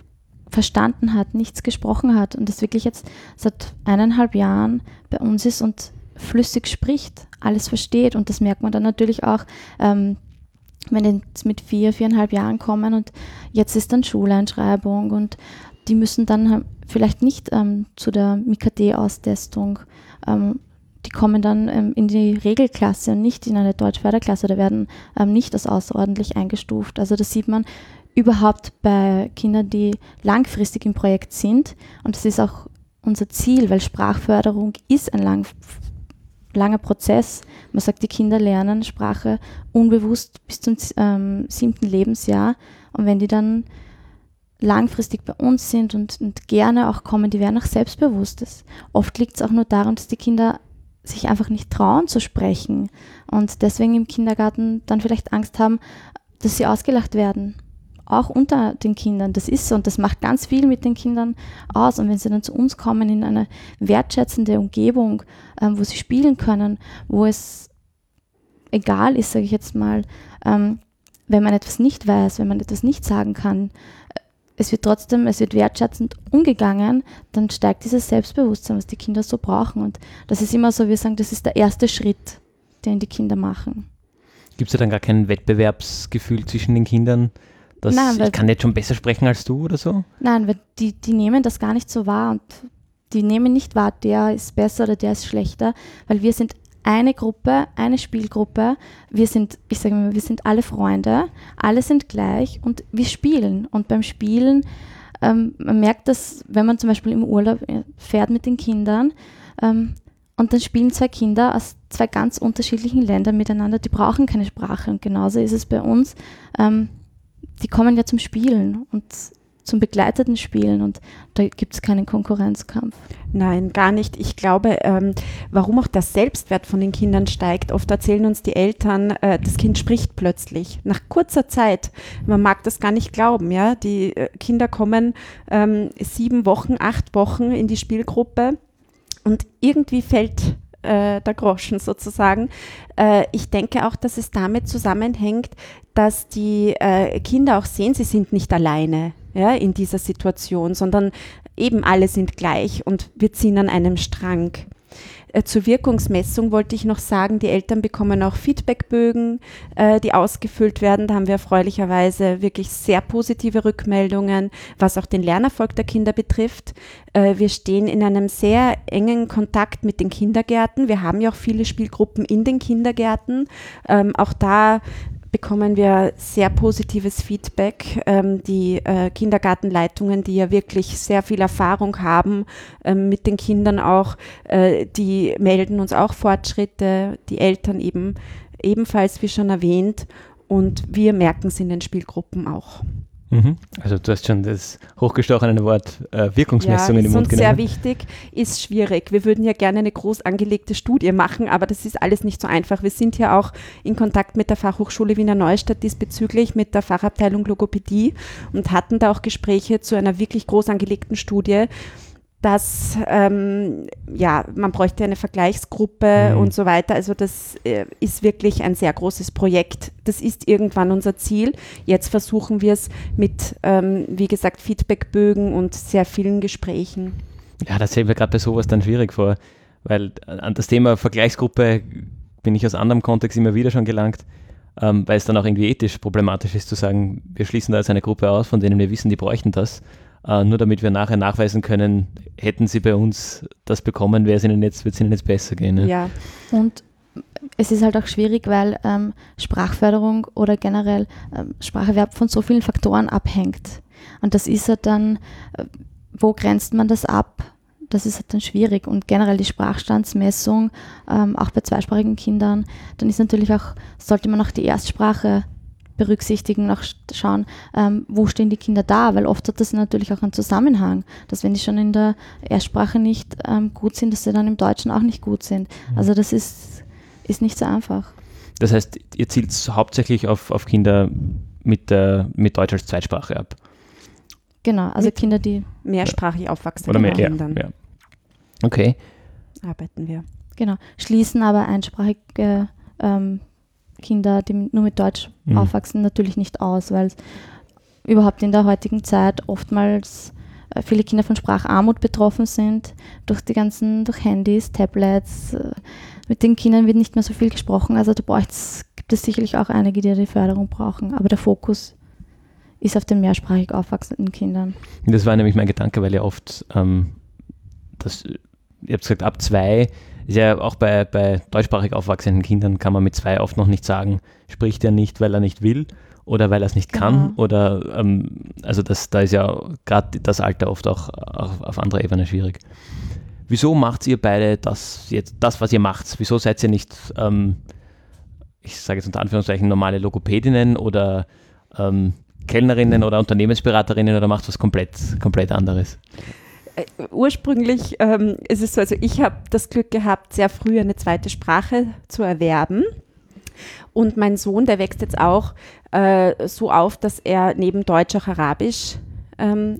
verstanden hat, nichts gesprochen hat und das wirklich jetzt seit eineinhalb Jahren bei uns ist und flüssig spricht, alles versteht und das merkt man dann natürlich auch, ähm, wenn die mit vier, viereinhalb Jahren kommen und jetzt ist dann Schuleinschreibung und die müssen dann vielleicht nicht ähm, zu der MIKD-Austestung ähm, die kommen dann ähm, in die Regelklasse und nicht in eine Deutschförderklasse oder werden ähm, nicht als außerordentlich eingestuft. Also das sieht man überhaupt bei Kindern, die langfristig im Projekt sind. Und das ist auch unser Ziel, weil Sprachförderung ist ein lang, langer Prozess. Man sagt, die Kinder lernen Sprache unbewusst bis zum ähm, siebten Lebensjahr. Und wenn die dann langfristig bei uns sind und, und gerne auch kommen, die werden auch selbstbewusstes. Oft liegt es auch nur daran, dass die Kinder sich einfach nicht trauen zu sprechen und deswegen im Kindergarten dann vielleicht Angst haben, dass sie ausgelacht werden. Auch unter den Kindern. Das ist so und das macht ganz viel mit den Kindern aus. Und wenn sie dann zu uns kommen in eine wertschätzende Umgebung, ähm, wo sie spielen können, wo es egal ist, sage ich jetzt mal, ähm, wenn man etwas nicht weiß, wenn man etwas nicht sagen kann, es wird trotzdem, es wird wertschätzend umgegangen, dann steigt dieses Selbstbewusstsein, was die Kinder so brauchen. Und das ist immer so, wir sagen, das ist der erste Schritt, den die Kinder machen. Gibt es ja dann gar kein Wettbewerbsgefühl zwischen den Kindern? Dass Nein, ich kann jetzt schon besser sprechen als du oder so? Nein, weil die, die nehmen das gar nicht so wahr und die nehmen nicht wahr, der ist besser oder der ist schlechter, weil wir sind eine Gruppe, eine Spielgruppe. Wir sind, ich sage mal, wir sind alle Freunde, alle sind gleich und wir spielen. Und beim Spielen, ähm, man merkt das, wenn man zum Beispiel im Urlaub äh, fährt mit den Kindern ähm, und dann spielen zwei Kinder aus zwei ganz unterschiedlichen Ländern miteinander, die brauchen keine Sprache. Und genauso ist es bei uns. Ähm, die kommen ja zum Spielen und zum begleiteten Spielen und da gibt es keinen Konkurrenzkampf. Nein, gar nicht. Ich glaube, ähm, warum auch der Selbstwert von den Kindern steigt. Oft erzählen uns die Eltern, äh, das Kind spricht plötzlich. Nach kurzer Zeit. Man mag das gar nicht glauben. Ja? Die äh, Kinder kommen ähm, sieben Wochen, acht Wochen in die Spielgruppe und irgendwie fällt äh, der Groschen sozusagen. Äh, ich denke auch, dass es damit zusammenhängt, dass die äh, Kinder auch sehen, sie sind nicht alleine ja, in dieser Situation, sondern eben alle sind gleich und wir ziehen an einem Strang. Äh, zur Wirkungsmessung wollte ich noch sagen, die Eltern bekommen auch Feedbackbögen, äh, die ausgefüllt werden. Da haben wir erfreulicherweise wirklich sehr positive Rückmeldungen, was auch den Lernerfolg der Kinder betrifft. Äh, wir stehen in einem sehr engen Kontakt mit den Kindergärten. Wir haben ja auch viele Spielgruppen in den Kindergärten. Ähm, auch da bekommen wir sehr positives Feedback. Ähm, die äh, Kindergartenleitungen, die ja wirklich sehr viel Erfahrung haben ähm, mit den Kindern auch, äh, die melden uns auch Fortschritte, die Eltern eben ebenfalls, wie schon erwähnt, und wir merken es in den Spielgruppen auch. Mhm. Also du hast schon das hochgestochene Wort äh, Wirkungsmessung ja, in den Mund genommen. sehr wichtig, ist schwierig. Wir würden ja gerne eine groß angelegte Studie machen, aber das ist alles nicht so einfach. Wir sind ja auch in Kontakt mit der Fachhochschule Wiener Neustadt diesbezüglich, mit der Fachabteilung Logopädie und hatten da auch Gespräche zu einer wirklich groß angelegten Studie dass ähm, ja, man bräuchte eine Vergleichsgruppe mhm. und so weiter. Also das äh, ist wirklich ein sehr großes Projekt. Das ist irgendwann unser Ziel. Jetzt versuchen wir es mit, ähm, wie gesagt, Feedbackbögen und sehr vielen Gesprächen. Ja, das sehen wir gerade bei sowas dann schwierig vor, weil an das Thema Vergleichsgruppe bin ich aus anderem Kontext immer wieder schon gelangt, ähm, weil es dann auch irgendwie ethisch problematisch ist zu sagen, wir schließen da jetzt eine Gruppe aus, von denen wir wissen, die bräuchten das Uh, nur damit wir nachher nachweisen können, hätten sie bei uns das bekommen, wäre es ihnen jetzt, wird es ihnen jetzt besser gehen. Ne? Ja, und es ist halt auch schwierig, weil ähm, Sprachförderung oder generell ähm, Spracherwerb von so vielen Faktoren abhängt. Und das ist halt dann, äh, wo grenzt man das ab? Das ist halt dann schwierig. Und generell die Sprachstandsmessung, ähm, auch bei zweisprachigen Kindern, dann ist natürlich auch, sollte man auch die Erstsprache berücksichtigen, auch schauen, ähm, wo stehen die Kinder da, weil oft hat das natürlich auch einen Zusammenhang, dass wenn die schon in der Erstsprache nicht ähm, gut sind, dass sie dann im Deutschen auch nicht gut sind. Mhm. Also das ist, ist nicht so einfach. Das heißt, ihr zielt hauptsächlich auf, auf Kinder mit, äh, mit Deutsch als Zweitsprache ab? Genau, also mit Kinder, die mehrsprachig aufwachsen. Oder mehr, ja, ja. Okay. Arbeiten wir. Genau, schließen aber einsprachige ähm, Kinder, die nur mit Deutsch mhm. aufwachsen, natürlich nicht aus, weil überhaupt in der heutigen Zeit oftmals äh, viele Kinder von Spracharmut betroffen sind, durch die ganzen, durch Handys, Tablets. Äh, mit den Kindern wird nicht mehr so viel gesprochen. Also da gibt es sicherlich auch einige, die die Förderung brauchen. Aber der Fokus ist auf den mehrsprachig aufwachsenden Kindern. Das war nämlich mein Gedanke, weil ja oft ähm, das, ihr habt gesagt, ab zwei ist ja auch bei, bei deutschsprachig aufwachsenden Kindern kann man mit zwei oft noch nicht sagen, spricht er nicht, weil er nicht will oder weil er es nicht kann genau. oder ähm, also das, da ist ja gerade das Alter oft auch, auch auf anderer Ebene schwierig. Wieso macht ihr beide das jetzt, das, was ihr macht? Wieso seid ihr nicht, ähm, ich sage jetzt unter Anführungszeichen, normale Logopädinnen oder ähm, Kellnerinnen oder Unternehmensberaterinnen oder macht was komplett, komplett anderes? Äh, ursprünglich ähm, ist es so, also ich habe das Glück gehabt, sehr früh eine zweite Sprache zu erwerben. Und mein Sohn, der wächst jetzt auch äh, so auf, dass er neben Deutsch auch Arabisch ähm,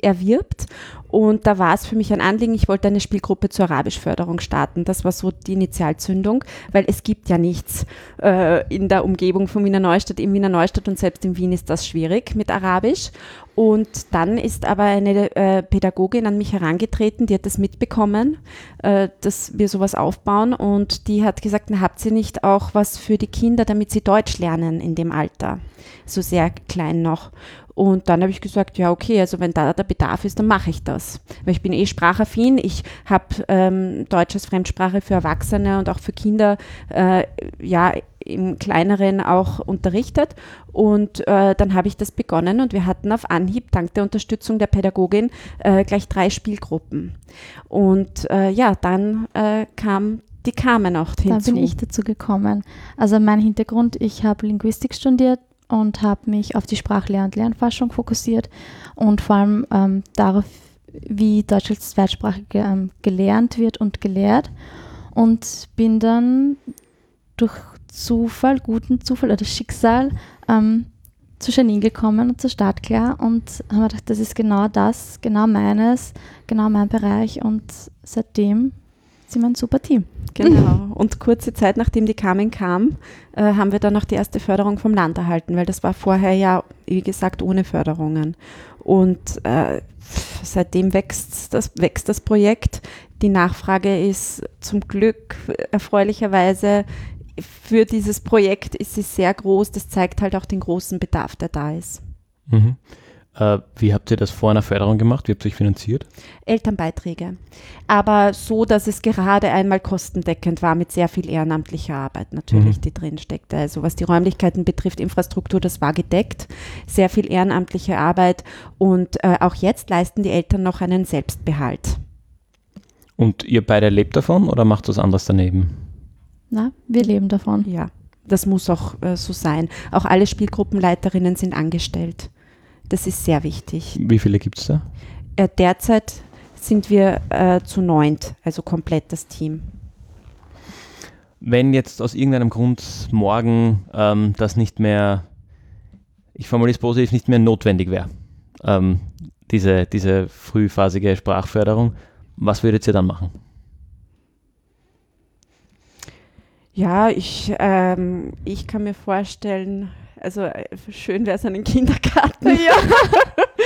erwirbt. Und da war es für mich ein Anliegen, ich wollte eine Spielgruppe zur Arabischförderung starten. Das war so die Initialzündung, weil es gibt ja nichts äh, in der Umgebung von Wiener Neustadt, in Wiener Neustadt und selbst in Wien ist das schwierig mit Arabisch. Und dann ist aber eine äh, Pädagogin an mich herangetreten, die hat das mitbekommen, äh, dass wir sowas aufbauen und die hat gesagt, na, habt ihr nicht auch was für die Kinder, damit sie Deutsch lernen in dem Alter? So sehr klein noch. Und dann habe ich gesagt, ja, okay, also wenn da der Bedarf ist, dann mache ich das. Weil ich bin eh sprachaffin. Ich habe ähm, Deutsch als Fremdsprache für Erwachsene und auch für Kinder äh, ja im kleineren auch unterrichtet. Und äh, dann habe ich das begonnen und wir hatten auf Anhieb, dank der Unterstützung der Pädagogin, äh, gleich drei Spielgruppen. Und äh, ja, dann äh, kam die kamen auch hinzu. Da bin ich dazu gekommen. Also mein Hintergrund, ich habe Linguistik studiert, und habe mich auf die Sprachlehr- und Lernforschung fokussiert und vor allem ähm, darauf, wie Deutsch als Zweitsprache ähm, gelernt wird und gelehrt. Und bin dann durch Zufall, guten Zufall oder Schicksal ähm, zu Janine gekommen und zur Startklar und haben gedacht, das ist genau das, genau meines, genau mein Bereich und seitdem sind wir ein super Team. Genau. Und kurze Zeit nachdem die Carmen kam, äh, haben wir dann auch die erste Förderung vom Land erhalten, weil das war vorher ja, wie gesagt, ohne Förderungen. Und äh, seitdem wächst das, wächst das Projekt. Die Nachfrage ist zum Glück erfreulicherweise für dieses Projekt ist sie sehr groß. Das zeigt halt auch den großen Bedarf, der da ist. Mhm. Äh, wie habt ihr das vor einer Förderung gemacht? Wie habt ihr euch finanziert? Elternbeiträge. Aber so, dass es gerade einmal kostendeckend war mit sehr viel ehrenamtlicher Arbeit natürlich, Mhm. die drin steckte. Also was die Räumlichkeiten betrifft, Infrastruktur, das war gedeckt. Sehr viel ehrenamtliche Arbeit. Und äh, auch jetzt leisten die Eltern noch einen Selbstbehalt. Und ihr beide lebt davon oder macht was anderes daneben? Na, wir leben davon. Ja, das muss auch äh, so sein. Auch alle Spielgruppenleiterinnen sind angestellt. Das ist sehr wichtig. Wie viele gibt es da? Äh, derzeit sind wir äh, zu neunt, also komplett das Team. Wenn jetzt aus irgendeinem Grund morgen ähm, das nicht mehr, ich formuliere es positiv, nicht mehr notwendig wäre, ähm, diese, diese frühphasige Sprachförderung, was würdet ihr dann machen? Ja, ich, ähm, ich kann mir vorstellen, also äh, schön wäre es, einen Kindergarten,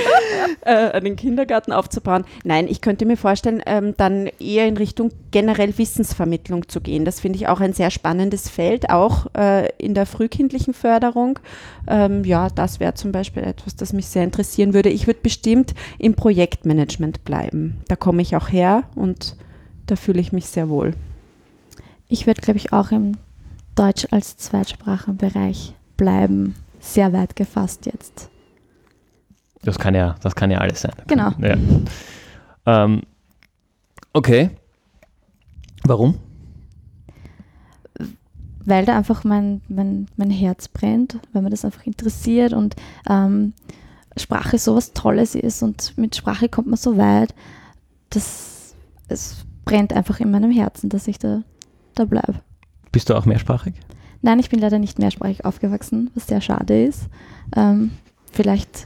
äh, einen Kindergarten aufzubauen. Nein, ich könnte mir vorstellen, ähm, dann eher in Richtung generell Wissensvermittlung zu gehen. Das finde ich auch ein sehr spannendes Feld, auch äh, in der frühkindlichen Förderung. Ähm, ja, das wäre zum Beispiel etwas, das mich sehr interessieren würde. Ich würde bestimmt im Projektmanagement bleiben. Da komme ich auch her und da fühle ich mich sehr wohl. Ich werde, glaube ich, auch im Deutsch als Zweitsprachenbereich bleiben. Sehr weit gefasst jetzt. Das kann ja, das kann ja alles sein. Genau. Ja. Ähm, okay. Warum? weil da einfach mein, mein, mein Herz brennt, weil mir das einfach interessiert und ähm, Sprache so was Tolles ist und mit Sprache kommt man so weit, dass es brennt einfach in meinem Herzen, dass ich da, da bleibe. Bist du auch mehrsprachig? Nein, ich bin leider nicht mehrsprachig aufgewachsen, was sehr schade ist. Ähm, vielleicht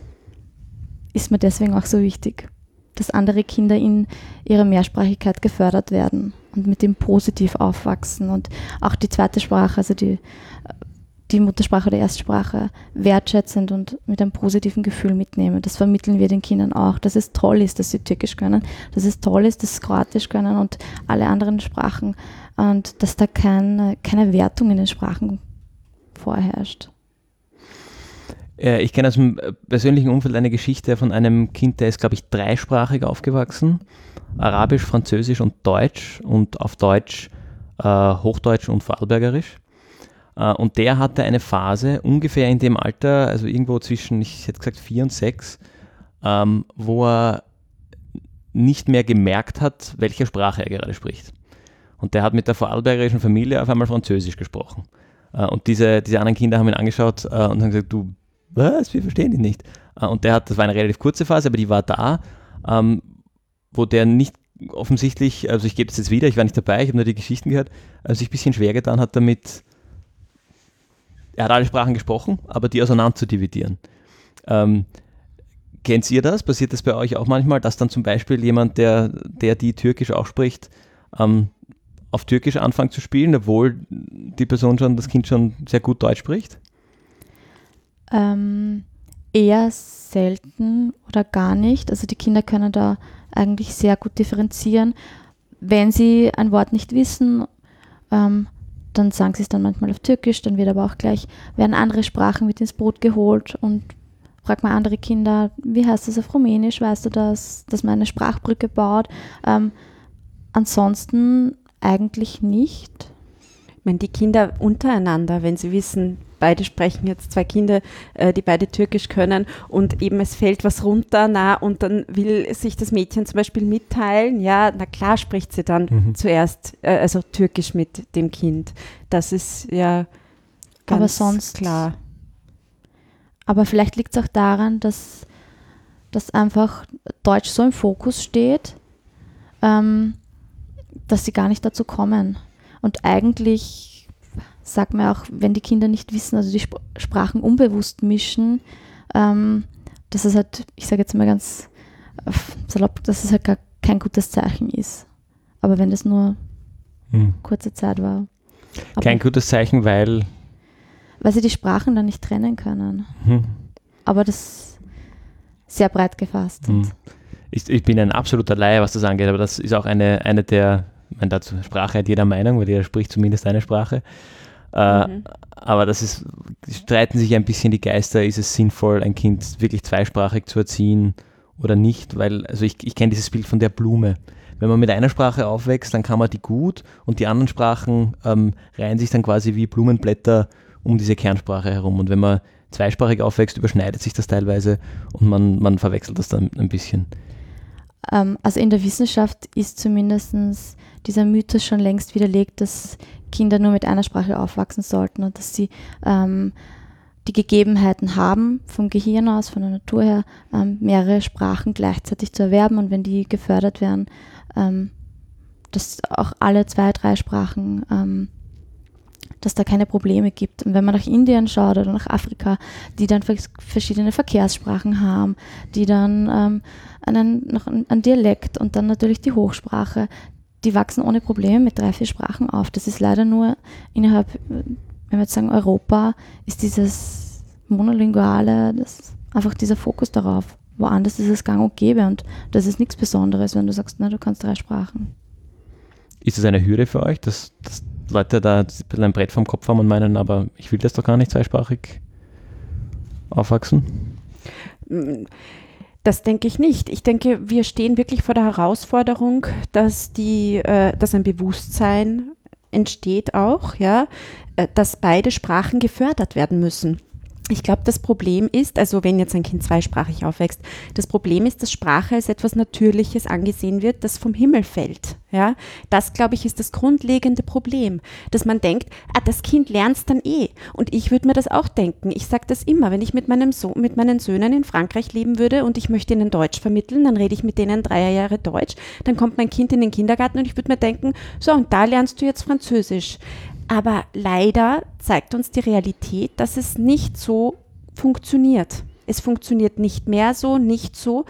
ist mir deswegen auch so wichtig, dass andere Kinder in ihrer Mehrsprachigkeit gefördert werden und mit dem positiv aufwachsen und auch die zweite Sprache, also die, die Muttersprache oder Erstsprache wertschätzend und mit einem positiven Gefühl mitnehmen. Das vermitteln wir den Kindern auch, dass es toll ist, dass sie Türkisch können, dass es toll ist, dass sie Kroatisch können und alle anderen Sprachen und dass da keine, keine Wertung in den Sprachen vorherrscht. Äh, Ich kenne aus dem äh, persönlichen Umfeld eine Geschichte von einem Kind, der ist, glaube ich, dreisprachig aufgewachsen. Arabisch, Französisch und Deutsch und auf Deutsch äh, Hochdeutsch und Vorarlbergerisch. Äh, und der hatte eine Phase ungefähr in dem Alter, also irgendwo zwischen, ich hätte gesagt, vier und sechs, ähm, wo er nicht mehr gemerkt hat, welche Sprache er gerade spricht. Und der hat mit der vorarlbergerischen Familie auf einmal Französisch gesprochen. Äh, und diese, diese anderen Kinder haben ihn angeschaut äh, und haben gesagt, du, was, wir verstehen ihn nicht. Äh, und der hat, das war eine relativ kurze Phase, aber die war da, ähm, wo der nicht offensichtlich, also ich gebe es jetzt wieder, ich war nicht dabei, ich habe nur die Geschichten gehört, äh, sich ein bisschen schwer getan hat damit, er hat alle Sprachen gesprochen, aber die auseinander zu dividieren. Ähm, kennt ihr das? Passiert das bei euch auch manchmal, dass dann zum Beispiel jemand, der, der die Türkisch auch spricht, ähm, auf Türkisch anfängt zu spielen, obwohl die Person schon, das Kind schon sehr gut Deutsch spricht? Ähm, eher selten oder gar nicht. Also die Kinder können da eigentlich sehr gut differenzieren. Wenn sie ein Wort nicht wissen, ähm, dann sagen sie es dann manchmal auf Türkisch, dann wird aber auch gleich, werden andere Sprachen mit ins Boot geholt und fragt mal andere Kinder, wie heißt das auf Rumänisch, weißt du das, dass man eine Sprachbrücke baut. Ähm, ansonsten eigentlich nicht. Ich meine, die Kinder untereinander, wenn sie wissen, beide sprechen jetzt zwei Kinder, äh, die beide Türkisch können und eben es fällt was runter, na, und dann will sich das Mädchen zum Beispiel mitteilen, ja, na klar spricht sie dann Mhm. zuerst, äh, also Türkisch mit dem Kind. Das ist ja ganz Aber sonst- klar. Aber vielleicht liegt es auch daran, dass, dass einfach Deutsch so im Fokus steht, ähm, dass sie gar nicht dazu kommen. Und eigentlich sagt man auch, wenn die Kinder nicht wissen, also die Sp Sprachen unbewusst mischen, ähm, dass es halt, ich sage jetzt mal ganz äh, salopp, dass es halt gar kein gutes Zeichen ist. Aber wenn das nur hm. kurze Zeit war. Aber Kein gutes Zeichen, weil. Weil sie die Sprachen dann nicht trennen können. Hm. Aber das ist sehr breit gefasst. Hm. Ich, ich, bin ein absoluter Laie, was das angeht, aber das ist auch eine, eine der, ich meine, dazu Sprache hat jeder Meinung, weil jeder spricht zumindest eine Sprache. Äh, mhm. Aber das ist, streiten sich ein bisschen die Geister, ist es sinnvoll, ein Kind wirklich zweisprachig zu erziehen oder nicht, weil, also ich, ich kenne dieses Bild von der Blume. Wenn man mit einer Sprache aufwächst, dann kann man die gut und die anderen Sprachen ähm, reihen sich dann quasi wie Blumenblätter um diese Kernsprache herum. Und wenn man zweisprachig aufwächst, überschneidet sich das teilweise und man, man verwechselt das dann ein bisschen. Ähm, also in der Wissenschaft ist zumindest dieser Mythos schon längst widerlegt, dass Kinder nur mit einer Sprache aufwachsen sollten und dass sie ähm, die Gegebenheiten haben, vom Gehirn aus, von der Natur her, ähm, mehrere Sprachen gleichzeitig zu erwerben und wenn die gefördert werden, ähm, dass auch alle zwei, drei Sprachen, ähm, dass da keine Probleme gibt. Und wenn man nach Indien schaut oder nach Afrika, die dann verschiedene Verkehrssprachen haben, die dann ähm, einen, noch einen Dialekt und dann natürlich die Hochsprache, die wachsen ohne Probleme mit drei, vier Sprachen auf. Das ist leider nur innerhalb, wenn wir jetzt sagen Europa, ist dieses monolinguale, das einfach dieser Fokus darauf. Woanders ist es gang und gäbe und das ist nichts Besonderes, wenn du sagst, na, du kannst drei Sprachen. Ist das eine Hürde für euch, dass, dass Leute da ein bisschen ein Brett vom Kopf haben und meinen, aber ich will das doch gar nicht zweisprachig aufwachsen? Das denke ich nicht. Ich denke, wir stehen wirklich vor der Herausforderung, dass, die, äh, dass ein Bewusstsein entsteht auch, ja, äh, dass beide Sprachen gefördert werden müssen. Ich glaube, das Problem ist, also wenn jetzt ein Kind zweisprachig aufwächst, das Problem ist, dass Sprache als etwas Natürliches angesehen wird, das vom Himmel fällt. Ja, das glaube ich ist das grundlegende Problem, dass man denkt, ah, das Kind lernt es dann eh. Und ich würde mir das auch denken. Ich sage das immer, wenn ich mit meinem so mit meinen Söhnen in Frankreich leben würde und ich möchte ihnen Deutsch vermitteln, dann rede ich mit denen drei Jahre Deutsch. Dann kommt mein Kind in den Kindergarten und ich würde mir denken, so und da lernst du jetzt Französisch. Aber leider zeigt uns die Realität, dass es nicht so funktioniert. Es funktioniert nicht mehr so, nicht so,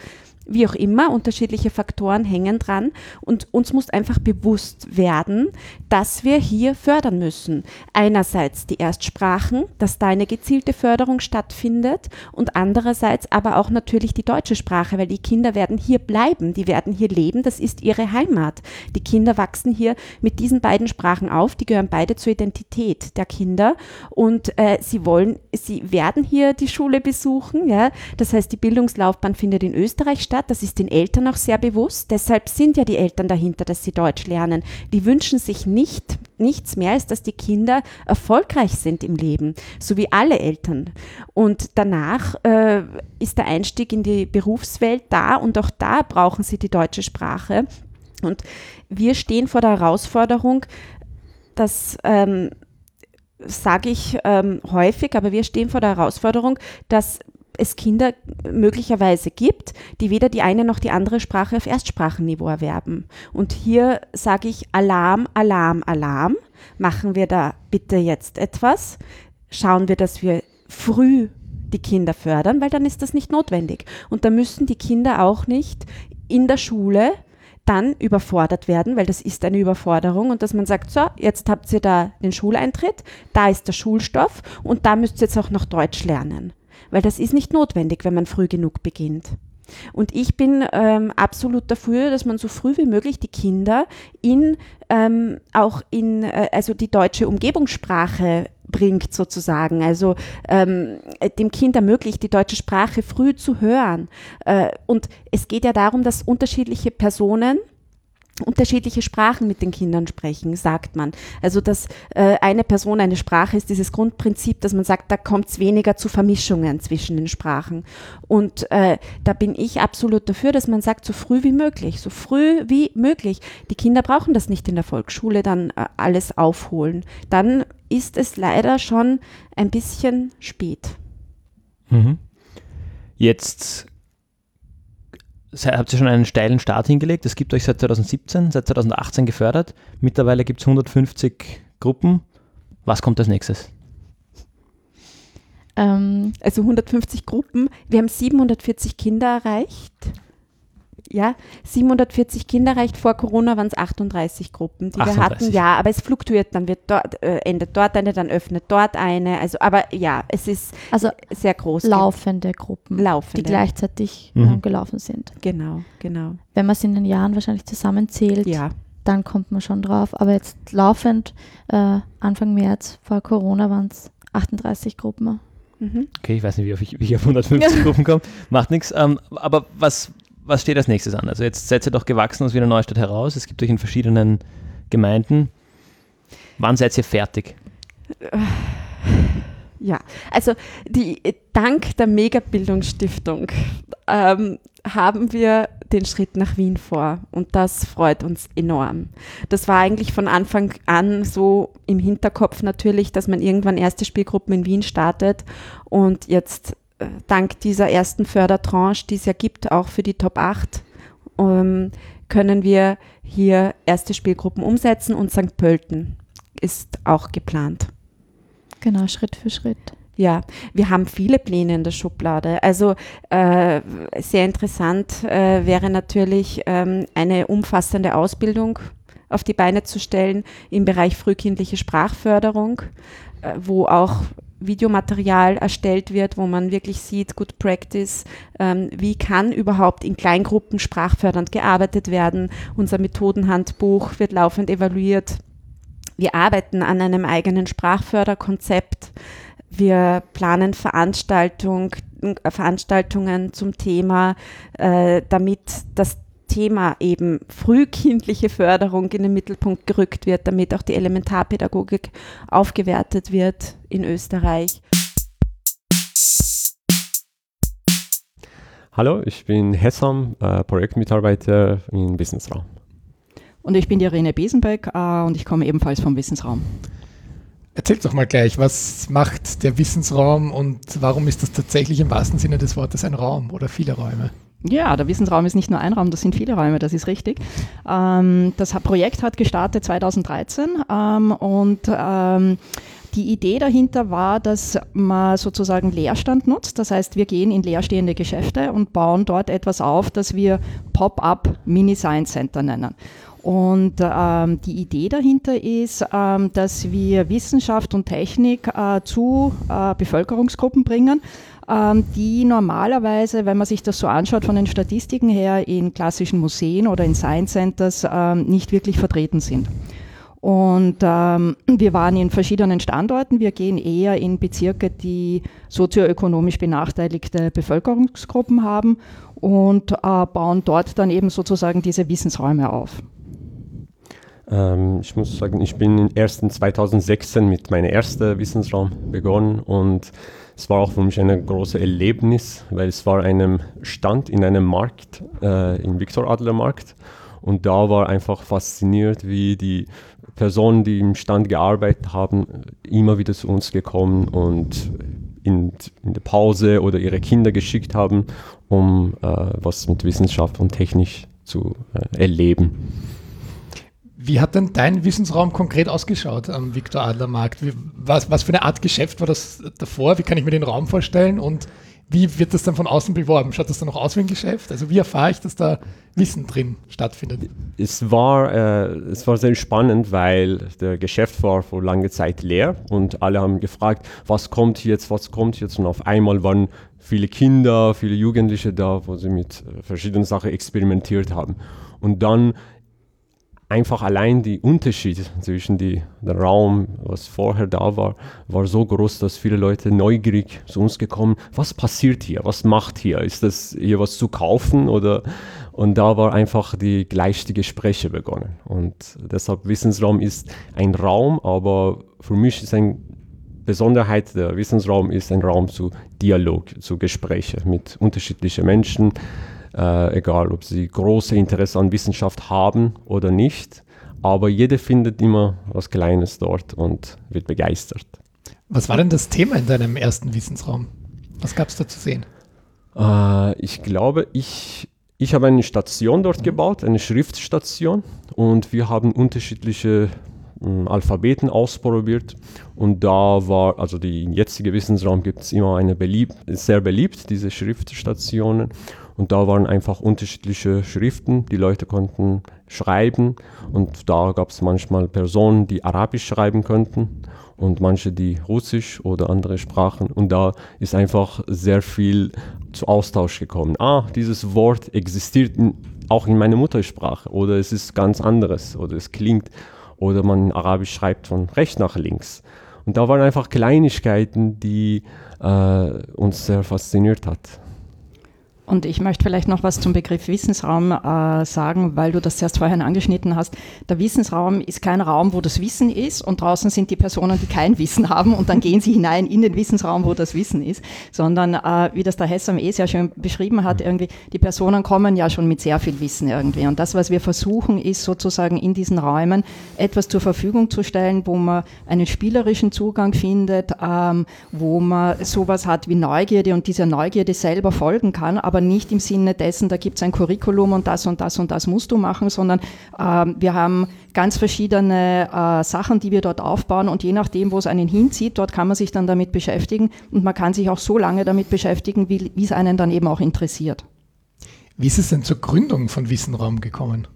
wie auch immer, unterschiedliche Faktoren hängen dran und uns muss einfach bewusst werden, dass wir hier fördern müssen. Einerseits die Erstsprachen, dass da eine gezielte Förderung stattfindet und andererseits aber auch natürlich die deutsche Sprache, weil die Kinder werden hier bleiben, die werden hier leben, das ist ihre Heimat. Die Kinder wachsen hier mit diesen beiden Sprachen auf, die gehören beide zur Identität der Kinder und äh, sie wollen, sie werden hier die Schule besuchen, ja, das heißt die Bildungslaufbahn findet in Österreich statt, das ist den Eltern auch sehr bewusst. Deshalb sind ja die Eltern dahinter, dass sie Deutsch lernen. Die wünschen sich nicht, nichts mehr, als dass die Kinder erfolgreich sind im Leben, so wie alle Eltern. Und danach äh, ist der Einstieg in die Berufswelt da und auch da brauchen sie die deutsche Sprache. Und wir stehen vor der Herausforderung, dass ähm, sage ich ähm, häufig, aber wir stehen vor der Herausforderung, dass es Kinder möglicherweise gibt, die weder die eine noch die andere Sprache auf Erstsprachenniveau erwerben. Und hier sage ich Alarm, Alarm, Alarm. Machen wir da bitte jetzt etwas. Schauen wir, dass wir früh die Kinder fördern, weil dann ist das nicht notwendig. Und da müssen die Kinder auch nicht in der Schule dann überfordert werden, weil das ist eine Überforderung und dass man sagt, so, jetzt habt ihr da den Schuleintritt, da ist der Schulstoff und da müsst ihr jetzt auch noch Deutsch lernen weil das ist nicht notwendig, wenn man früh genug beginnt. Und ich bin ähm, absolut dafür, dass man so früh wie möglich die Kinder in ähm, auch in äh, also die deutsche Umgebungssprache bringt sozusagen, also ähm, dem Kind ermöglicht, die deutsche Sprache früh zu hören. Äh, und es geht ja darum, dass unterschiedliche Personen unterschiedliche Sprachen mit den Kindern sprechen, sagt man. Also dass äh, eine Person eine Sprache ist, dieses Grundprinzip, dass man sagt, da kommt es weniger zu Vermischungen zwischen den Sprachen. Und äh, da bin ich absolut dafür, dass man sagt, so früh wie möglich, so früh wie möglich. Die Kinder brauchen das nicht in der Volksschule dann äh, alles aufholen. Dann ist es leider schon ein bisschen spät. Mhm. Jetzt habt ihr schon einen steilen Start hingelegt. Es gibt euch seit 2017, seit 2018 gefördert. Mittlerweile gibt es 150 Gruppen. Was kommt als nächstes? Ähm, also 150 Gruppen. Wir haben 740 Kinder erreicht. Ja, 740 Kinder reicht vor Corona waren es 38 Gruppen, die 38. wir hatten. Ja, aber es fluktuiert, dann wird dort, äh, endet dort eine, dann öffnet dort eine. Also, aber ja, es ist Also sehr groß. laufende Gruppen, Laufende. die gleichzeitig Mhm. ähm, gelaufen sind. Genau, genau. Wenn man es in den Jahren wahrscheinlich zusammenzählt, Ja. dann kommt man schon drauf. Aber jetzt laufend, äh, Anfang März vor Corona waren es 38 Gruppen. Mhm. Okay, ich weiß nicht, wie, ich, wie ich auf 150 Gruppen komme. Macht nichts. Ähm, aber was, was steht als nächstes an? Also jetzt seid ihr doch gewachsen aus Wiener Neustadt heraus. Es gibt euch in verschiedenen Gemeinden. Wann seid ihr fertig? Ja, also die, dank der Megabildungsstiftung ähm, haben wir den Schritt nach Wien vor und das freut uns enorm. Das war eigentlich von Anfang an so im Hinterkopf natürlich, dass man irgendwann erste Spielgruppen in Wien startet und jetzt äh, dank dieser ersten Fördertranche, die es ja gibt, auch für die Top 8, ähm, können wir hier erste Spielgruppen umsetzen und St. Pölten ist auch geplant. Genau, Schritt für Schritt. Ja, wir haben viele Pläne in der Schublade. Also äh, sehr interessant äh, wäre natürlich ähm, eine umfassende Ausbildung auf die Beine zu stellen im Bereich frühkindliche Sprachförderung, äh, wo auch Videomaterial erstellt wird, wo man wirklich sieht, Good Practice, ähm, wie kann überhaupt in Kleingruppen sprachfördernd gearbeitet werden. Unser Methodenhandbuch wird laufend evaluiert. Wir arbeiten an einem eigenen Sprachförderkonzept. Wir planen Veranstaltung, äh, Veranstaltungen zum Thema, äh, damit das Thema eben frühkindliche Förderung in den Mittelpunkt gerückt wird, damit auch die Elementarpädagogik aufgewertet wird in Österreich. Hallo, ich bin Hessam, äh, Projektmitarbeiter im Wissensraum. Und ich bin die Irene Besenbeck äh, und ich komme ebenfalls vom Wissensraum. Erzählt doch mal gleich, was macht der Wissensraum und warum ist das tatsächlich im wahrsten Sinne des Wortes ein Raum oder viele Räume? Ja, der Wissensraum ist nicht nur ein Raum, das sind viele Räume, das ist richtig. Ähm, das Projekt hat gestartet 2013 ähm, und ähm, die Idee dahinter war, dass man sozusagen Leerstand nutzt. Das heißt, wir gehen in leerstehende Geschäfte und bauen dort etwas auf, das wir Pop-up Mini Science Center nennen. Und ähm, die Idee dahinter ist, ähm, dass wir Wissenschaft und Technik äh, zu äh, Bevölkerungsgruppen bringen, die normalerweise, wenn man sich das so anschaut von den Statistiken her, in klassischen Museen oder in Science Centers ähm, nicht wirklich vertreten sind. Und ähm, wir waren in verschiedenen Standorten. Wir gehen eher in Bezirke, die sozioökonomisch benachteiligte Bevölkerungsgruppen haben und äh, bauen dort dann eben sozusagen diese Wissensräume auf. Ähm, ich muss sagen, ich bin erst in 2016 mit meinem ersten Wissensraum begonnen und es war auch für mich ein großes Erlebnis, weil es war einem Stand in einem Markt, äh, im Viktor Adler Markt und da war einfach fasziniert, wie die Personen, die im Stand gearbeitet haben, immer wieder zu uns gekommen und in, in der Pause oder ihre Kinder geschickt haben, um äh, was mit Wissenschaft und Technik zu äh, erleben. Wie hat denn dein Wissensraum konkret ausgeschaut am Viktor Adler Markt? Was, was für eine Art Geschäft war das davor? Wie kann ich mir den Raum vorstellen? Und wie wird das dann von außen beworben? Schaut das dann noch aus wie ein Geschäft? Also wie erfahre ich, dass da Wissen drin stattfindet? Es war, äh, es war sehr spannend, weil der Geschäft war vor langer Zeit leer und alle haben gefragt, was kommt jetzt, was kommt jetzt und auf einmal waren viele Kinder, viele Jugendliche da, wo sie mit äh, verschiedenen Sachen experimentiert haben. Und dann einfach allein die Unterschied zwischen die, der Raum, was vorher da war, war so groß, dass viele Leute neugierig zu uns gekommen, was passiert hier, was macht hier, ist das hier was zu kaufen oder? Und da war einfach die gleiche Gespräche begonnen. Und deshalb Wissensraum ist ein Raum, aber für mich ist ein Besonderheit der Wissensraum ist ein Raum zu Dialog, zu Gespräche mit unterschiedlichen Menschen, äh, egal ob sie große Interesse an Wissenschaft haben oder nicht. Aber jeder findet immer was Kleines dort und wird begeistert. Was war denn das Thema in deinem ersten Wissensraum? Was gab es da zu sehen? Äh, ich glaube, ich, ich habe eine Station dort gebaut, eine Schriftstation. Und wir haben unterschiedliche ähm, Alphabeten ausprobiert. Und da war, also die jetzige Wissensraum gibt es immer eine beliebt, sehr beliebt, diese Schriftstationen. Und da waren einfach unterschiedliche Schriften. Die Leute konnten schreiben und da gab es manchmal Personen, die Arabisch schreiben könnten und manche, die Russisch oder andere Sprachen. Und da ist einfach sehr viel zu Austausch gekommen. Ah, dieses Wort existiert auch in meiner Muttersprache oder es ist ganz anderes oder es klingt oder man Arabisch schreibt von rechts nach links. Und da waren einfach Kleinigkeiten, die äh, uns sehr fasziniert hat. Und ich möchte vielleicht noch was zum Begriff Wissensraum äh, sagen, weil du das erst vorhin angeschnitten hast. Der Wissensraum ist kein Raum, wo das Wissen ist und draußen sind die Personen, die kein Wissen haben und dann gehen sie hinein in den Wissensraum, wo das Wissen ist, sondern äh, wie das der Hessam eh sehr schön beschrieben hat, irgendwie die Personen kommen ja schon mit sehr viel Wissen irgendwie. Und das, was wir versuchen, ist sozusagen in diesen Räumen etwas zur Verfügung zu stellen, wo man einen spielerischen Zugang findet, ähm, wo man sowas hat wie Neugierde und dieser Neugierde selber folgen kann, aber aber nicht im Sinne dessen, da gibt es ein Curriculum und das und das und das musst du machen, sondern äh, wir haben ganz verschiedene äh, Sachen, die wir dort aufbauen und je nachdem, wo es einen hinzieht, dort kann man sich dann damit beschäftigen und man kann sich auch so lange damit beschäftigen, wie es einen dann eben auch interessiert. Wie ist es denn zur Gründung von Wissenraum gekommen?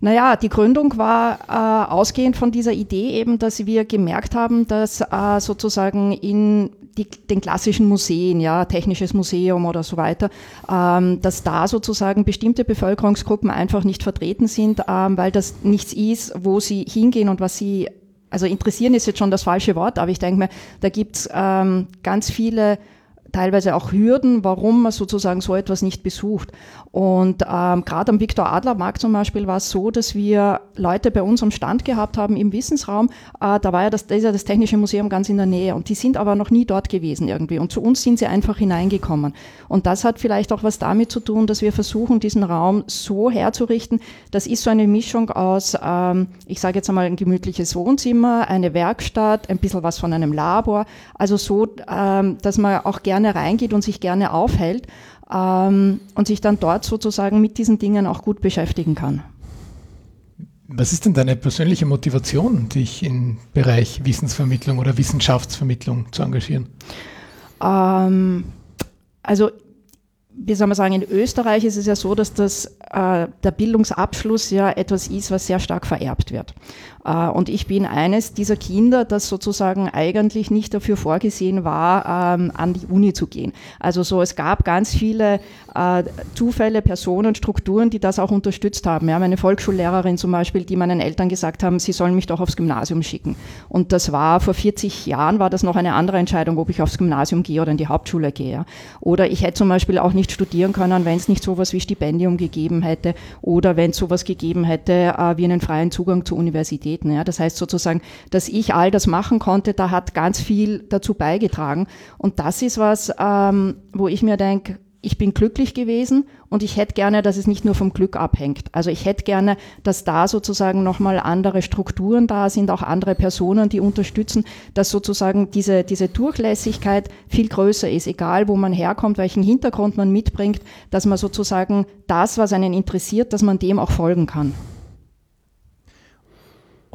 Naja, die Gründung war äh, ausgehend von dieser Idee eben, dass wir gemerkt haben, dass äh, sozusagen in die, den klassischen Museen, ja, Technisches Museum oder so weiter, ähm, dass da sozusagen bestimmte Bevölkerungsgruppen einfach nicht vertreten sind, ähm, weil das nichts ist, wo sie hingehen und was sie, also interessieren ist jetzt schon das falsche Wort, aber ich denke mir, da gibt's ähm, ganz viele teilweise auch Hürden, warum man sozusagen so etwas nicht besucht. Und ähm, gerade am Viktor Adler Markt zum Beispiel war es so, dass wir Leute bei uns am Stand gehabt haben im Wissensraum. Äh, da war ja das, da ist ja das Technische Museum ganz in der Nähe und die sind aber noch nie dort gewesen irgendwie. Und zu uns sind sie einfach hineingekommen. Und das hat vielleicht auch was damit zu tun, dass wir versuchen, diesen Raum so herzurichten. Das ist so eine Mischung aus, ähm, ich sage jetzt einmal ein gemütliches Wohnzimmer, eine Werkstatt, ein bisschen was von einem Labor. Also so, ähm, dass man auch gerne reingeht und sich gerne aufhält ähm, und sich dann dort sozusagen mit diesen Dingen auch gut beschäftigen kann. Was ist denn deine persönliche Motivation, dich im Bereich Wissensvermittlung oder Wissenschaftsvermittlung zu engagieren? Ähm, also wie soll man sagen, in Österreich ist es ja so, dass das, äh, der Bildungsabschluss ja etwas ist, was sehr stark vererbt wird. Äh, und ich bin eines dieser Kinder, das sozusagen eigentlich nicht dafür vorgesehen war, ähm, an die Uni zu gehen. Also so, es gab ganz viele äh, Zufälle, Personen, Strukturen, die das auch unterstützt haben. Ja, meine Volksschullehrerin zum Beispiel, die meinen Eltern gesagt haben, sie sollen mich doch aufs Gymnasium schicken. Und das war vor 40 Jahren, war das noch eine andere Entscheidung, ob ich aufs Gymnasium gehe oder in die Hauptschule gehe. Oder ich hätte zum Beispiel auch nicht studieren können, wenn es nicht sowas wie Stipendium gegeben hätte oder wenn es sowas gegeben hätte äh, wie einen freien Zugang zur Universität treten. Ja. Das heißt sozusagen, dass ich all das machen konnte, da hat ganz viel dazu beigetragen. Und das ist was, ähm, wo ich mir denke, ich bin glücklich gewesen und ich hätte gerne, dass es nicht nur vom Glück abhängt. Also ich hätte gerne, dass da sozusagen nochmal andere Strukturen da sind, auch andere Personen, die unterstützen, dass sozusagen diese, diese Durchlässigkeit viel größer ist, egal wo man herkommt, welchen Hintergrund man mitbringt, dass man sozusagen das, was einen interessiert, dass man dem auch folgen kann.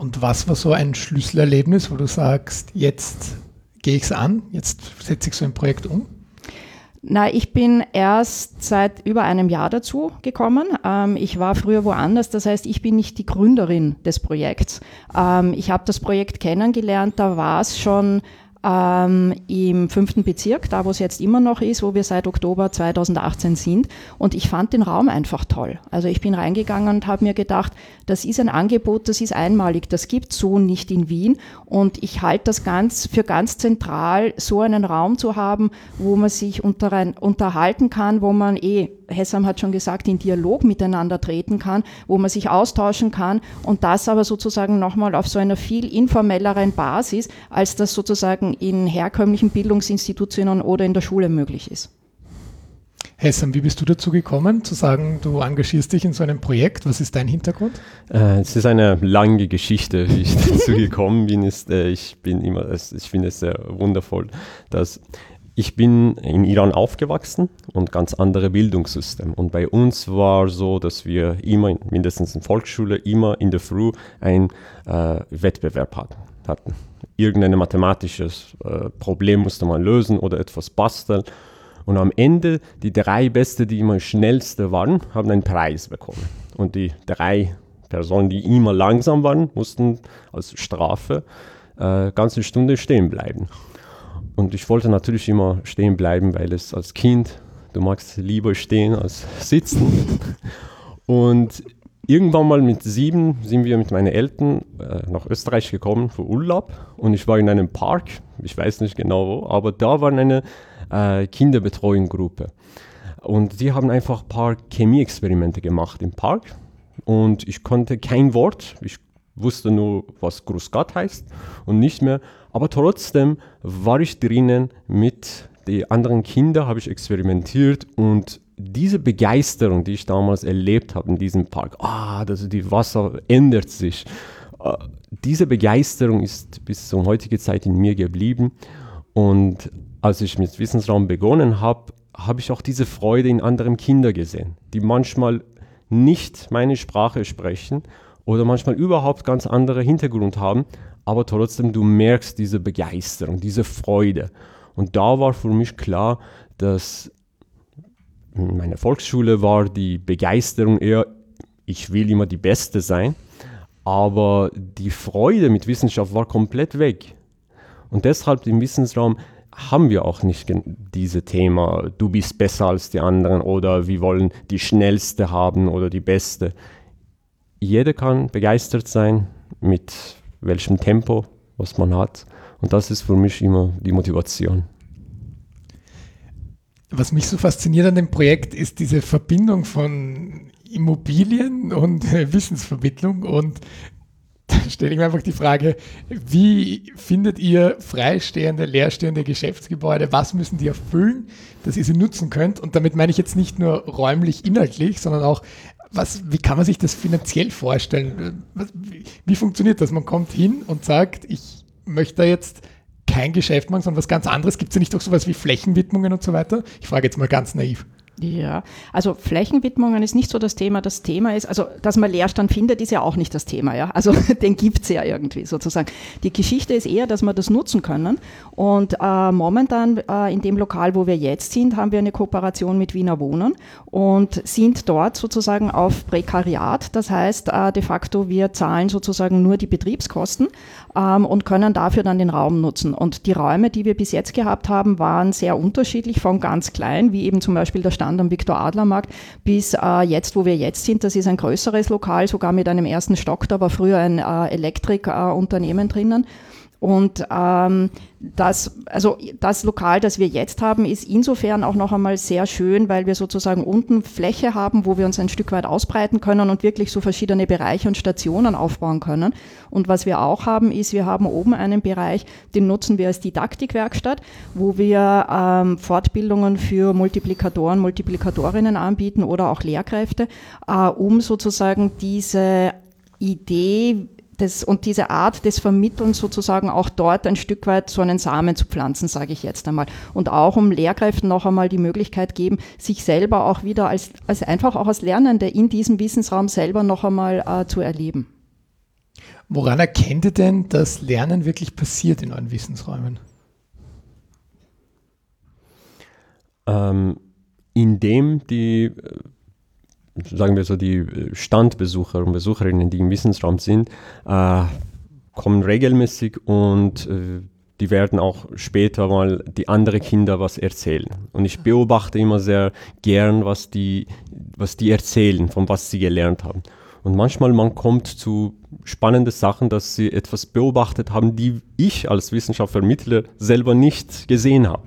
Und was war so ein Schlüsselerlebnis, wo du sagst, jetzt gehe ich es an, jetzt setze ich so ein Projekt um? Na, ich bin erst seit über einem Jahr dazu gekommen. Ähm, ich war früher woanders, das heißt, ich bin nicht die Gründerin des Projekts. Ähm, ich habe das Projekt kennengelernt, da war es schon ähm, im fünften Bezirk, da wo es jetzt immer noch ist, wo wir seit Oktober 2018 sind. Und ich fand den Raum einfach toll. Also ich bin reingegangen und habe mir gedacht, das ist ein Angebot, das ist einmalig, das gibt so nicht in Wien. Und ich halte das ganz für ganz zentral, so einen Raum zu haben, wo man sich unter unterhalten kann, wo man eh, Hessam hat schon gesagt, in Dialog miteinander treten kann, wo man sich austauschen kann und das aber sozusagen nochmal auf so einer viel informelleren Basis, als das sozusagen in herkömmlichen Bildungsinstitutionen oder in der Schule möglich ist. Hessam, wie bist du dazu gekommen, zu sagen, du engagierst dich in so einem Projekt? Was ist dein Hintergrund? Äh, es ist eine lange Geschichte, wie ich dazu gekommen bin. Ist, äh, ich bin immer, ich finde es sehr wundervoll, dass ich bin in Iran aufgewachsen und ganz andere Bildungssystem. Und bei uns war so, dass wir immer, mindestens in Volksschule, immer in der Früh einen äh, Wettbewerb hatten irgendein mathematisches äh, Problem musste man lösen oder etwas basteln. Und am Ende, die drei Beste, die immer schnellste waren, haben einen Preis bekommen. Und die drei Personen, die immer langsam waren, mussten als Strafe äh, ganze Stunde stehen bleiben. Und ich wollte natürlich immer stehen bleiben, weil es als Kind, du magst lieber stehen als sitzen. Und irgendwann mal mit sieben sind wir mit meinen Eltern äh, nach Österreich gekommen für Urlaub und ich war in einem Park, ich weiß nicht genau wo, aber da war eine äh, Kinderbetreuungsgruppe. Und die haben einfach ein paar Chemieexperimente gemacht im Park und ich konnte kein Wort, ich wusste nur, was Grusgat heißt und nicht mehr, aber trotzdem war ich drinnen mit den anderen Kindern, habe ich experimentiert und diese Begeisterung, die ich damals erlebt habe in diesem Park, ah, das, die Wasser ändert sich, äh, diese Begeisterung ist bis zur heutigen Zeit in mir geblieben und als ich mit Wissensraum begonnen habe, habe ich auch diese Freude in anderen Kindern gesehen, die manchmal nicht meine Sprache sprechen oder manchmal überhaupt ganz andere Hintergrund haben, aber trotzdem du merkst diese Begeisterung, diese Freude. Und da war für mich klar, dass in meiner Volksschule war die Begeisterung eher, ich will immer die Beste sein, aber die Freude mit Wissenschaft war komplett weg. Und deshalb im Wissensraum haben wir auch nicht dieses Thema, du bist besser als die anderen oder wir wollen die schnellste haben oder die beste. Jeder kann begeistert sein mit welchem Tempo, was man hat. Und das ist für mich immer die Motivation. Was mich so fasziniert an dem Projekt ist diese Verbindung von Immobilien und äh, Wissensvermittlung und stelle ich mir einfach die Frage, wie findet ihr freistehende, leerstehende Geschäftsgebäude? Was müssen die erfüllen, dass ihr sie nutzen könnt? Und damit meine ich jetzt nicht nur räumlich, inhaltlich, sondern auch, was, wie kann man sich das finanziell vorstellen? Wie, wie funktioniert das? Man kommt hin und sagt, ich möchte jetzt kein Geschäft machen, sondern was ganz anderes. Gibt es ja nicht auch sowas wie Flächenwidmungen und so weiter? Ich frage jetzt mal ganz naiv. Ja, also Flächenwidmungen ist nicht so das Thema. Das Thema ist, also dass man Leerstand findet, ist ja auch nicht das Thema. Ja? Also den gibt es ja irgendwie sozusagen. Die Geschichte ist eher, dass wir das nutzen können. Und äh, momentan äh, in dem Lokal, wo wir jetzt sind, haben wir eine Kooperation mit Wiener Wohnen und sind dort sozusagen auf Prekariat. Das heißt, äh, de facto, wir zahlen sozusagen nur die Betriebskosten ähm, und können dafür dann den Raum nutzen. Und die Räume, die wir bis jetzt gehabt haben, waren sehr unterschiedlich, von ganz klein, wie eben zum Beispiel der Stand am Viktor-Adler-Markt bis äh, jetzt, wo wir jetzt sind. Das ist ein größeres Lokal, sogar mit einem ersten Stock. Da war früher ein äh, Elektrikunternehmen drinnen. Und ähm, das, also das Lokal, das wir jetzt haben, ist insofern auch noch einmal sehr schön, weil wir sozusagen unten Fläche haben, wo wir uns ein Stück weit ausbreiten können und wirklich so verschiedene Bereiche und Stationen aufbauen können. Und was wir auch haben, ist, wir haben oben einen Bereich, den nutzen wir als Didaktikwerkstatt, wo wir ähm, Fortbildungen für Multiplikatoren, Multiplikatorinnen anbieten oder auch Lehrkräfte, äh, um sozusagen diese Idee, des, und diese Art des Vermittelns sozusagen auch dort ein Stück weit so einen Samen zu pflanzen, sage ich jetzt einmal. Und auch um Lehrkräften noch einmal die Möglichkeit geben, sich selber auch wieder als, als einfach auch als Lernende in diesem Wissensraum selber noch einmal äh, zu erleben. Woran erkennt ihr denn, dass Lernen wirklich passiert in euren Wissensräumen? Ähm, indem die sagen wir so, die äh, Standbesucher und Besucherinnen, die im Wissensraum sind, äh, kommen regelmäßig und äh, die werden auch später mal die anderen Kinder was erzählen. Und ich beobachte immer sehr gern, was die, was die erzählen, von was sie gelernt haben. Und manchmal man kommt zu spannenden Sachen, dass sie etwas beobachtet haben, die ich als Wissenschaftlermittler selber nicht gesehen habe.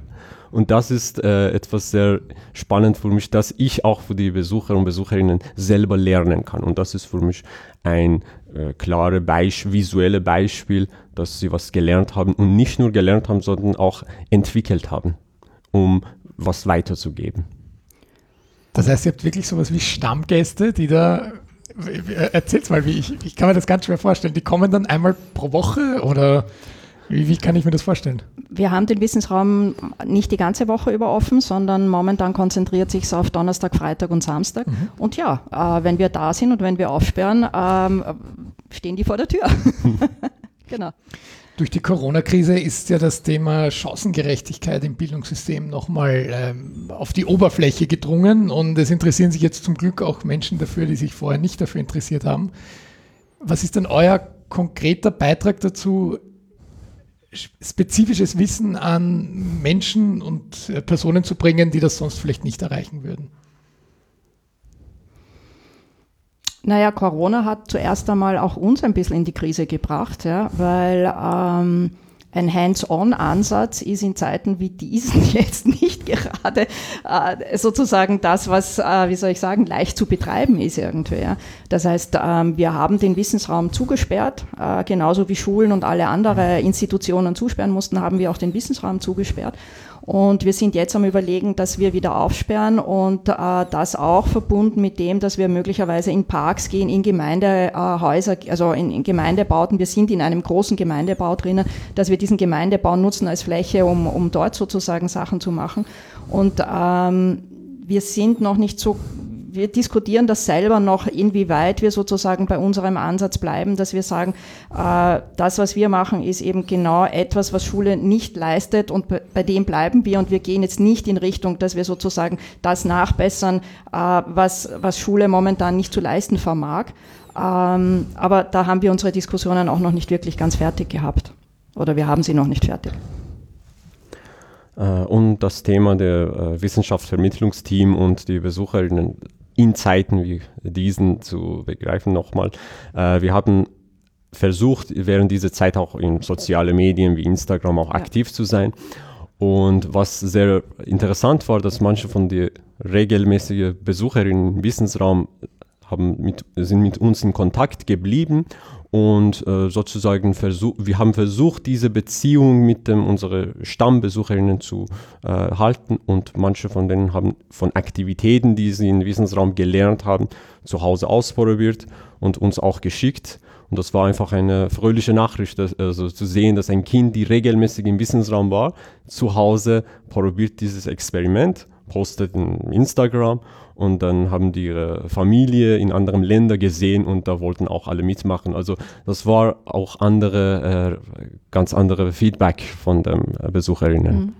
Und das ist äh, etwas sehr spannend für mich, dass ich auch für die Besucher und Besucherinnen selber lernen kann. Und das ist für mich ein äh, klares Beisp visuelles Beispiel, dass sie was gelernt haben und nicht nur gelernt haben, sondern auch entwickelt haben, um was weiterzugeben. Das heißt, ihr habt wirklich sowas wie Stammgäste, die da Erzähl's mal, wie ich, ich kann mir das ganz schwer vorstellen. Die kommen dann einmal pro Woche oder wie, wie, kann ich mir das vorstellen? Wir haben den Wissensraum nicht die ganze Woche über offen, sondern momentan konzentriert sich es auf Donnerstag, Freitag und Samstag. Mhm. Und ja, äh, wenn wir da sind und wenn wir aufsperren, ähm, stehen die vor der Tür. Genau. Durch die Corona-Krise ist ja das Thema Chancengerechtigkeit im Bildungssystem nochmal ähm, auf die Oberfläche gedrungen und es interessieren sich jetzt zum Glück auch Menschen dafür, die sich vorher nicht dafür interessiert haben. Was ist denn euer konkreter Beitrag dazu, spezifisches Wissen an Menschen und äh, Personen zu bringen, die das sonst vielleicht nicht erreichen würden? Naja, Corona hat zuerst einmal auch uns ein bisschen in die Krise gebracht, ja, weil ähm, ein Hands-on-Ansatz ist in Zeiten wie diesen jetzt nicht gerade äh, sozusagen das, was, äh, wie soll ich sagen, leicht zu betreiben ist irgendwie. Ja. Das heißt, ähm, wir haben den Wissensraum zugesperrt, äh, genauso wie Schulen und alle andere Institutionen zusperren mussten, haben wir auch den Wissensraum zugesperrt. Und wir sind jetzt am Überlegen, dass wir wieder aufsperren und äh, das auch verbunden mit dem, dass wir möglicherweise in Parks gehen, in Gemeindehäuser, also in, in Gemeindebauten. Wir sind in einem großen Gemeindebau drinnen, dass wir diesen Gemeindebau nutzen als Fläche, um, um dort sozusagen Sachen zu machen. Und ähm, wir sind noch nicht so wir diskutieren das selber noch, inwieweit wir sozusagen bei unserem Ansatz bleiben, dass wir sagen, äh, das, was wir machen, ist eben genau etwas, was Schule nicht leistet und bei, dem bleiben wir und wir gehen jetzt nicht in Richtung, dass wir sozusagen das nachbessern, äh, was, was Schule momentan nicht zu leisten vermag. Ähm, aber da haben wir unsere Diskussionen auch noch nicht wirklich ganz fertig gehabt. Oder wir haben sie noch nicht fertig. Äh, und das Thema der äh, Wissenschaftsvermittlungsteam und die Besucherinnen in Zeiten wie diesen zu begreifen nochmal. Äh, wir haben versucht, während dieser Zeit auch in sozialen Medien wie Instagram auch ja. aktiv zu sein. Und was sehr interessant war, dass manche von den regelmäßigen Besucherinnen im Wissensraum haben mit, sind mit uns in Kontakt geblieben und äh, sozusagen versuch, wir haben versucht, diese Beziehung mit dem, unsere Stammbesucherinnen zu äh, halten und manche von denen haben von Aktivitäten, die sie im Wissensraum gelernt haben, zu Hause ausprobiert und uns auch geschickt. Und das war einfach eine fröhliche Nachricht, dass, also zu sehen, dass ein Kind, die regelmäßig im Wissensraum war, zu Hause probiert dieses Experiment, postet in Instagram und dann haben die ihre Familie in anderen Ländern gesehen und da wollten auch alle mitmachen. Also das war auch andere, äh, ganz andere Feedback von den Besucherinnen. Mhm.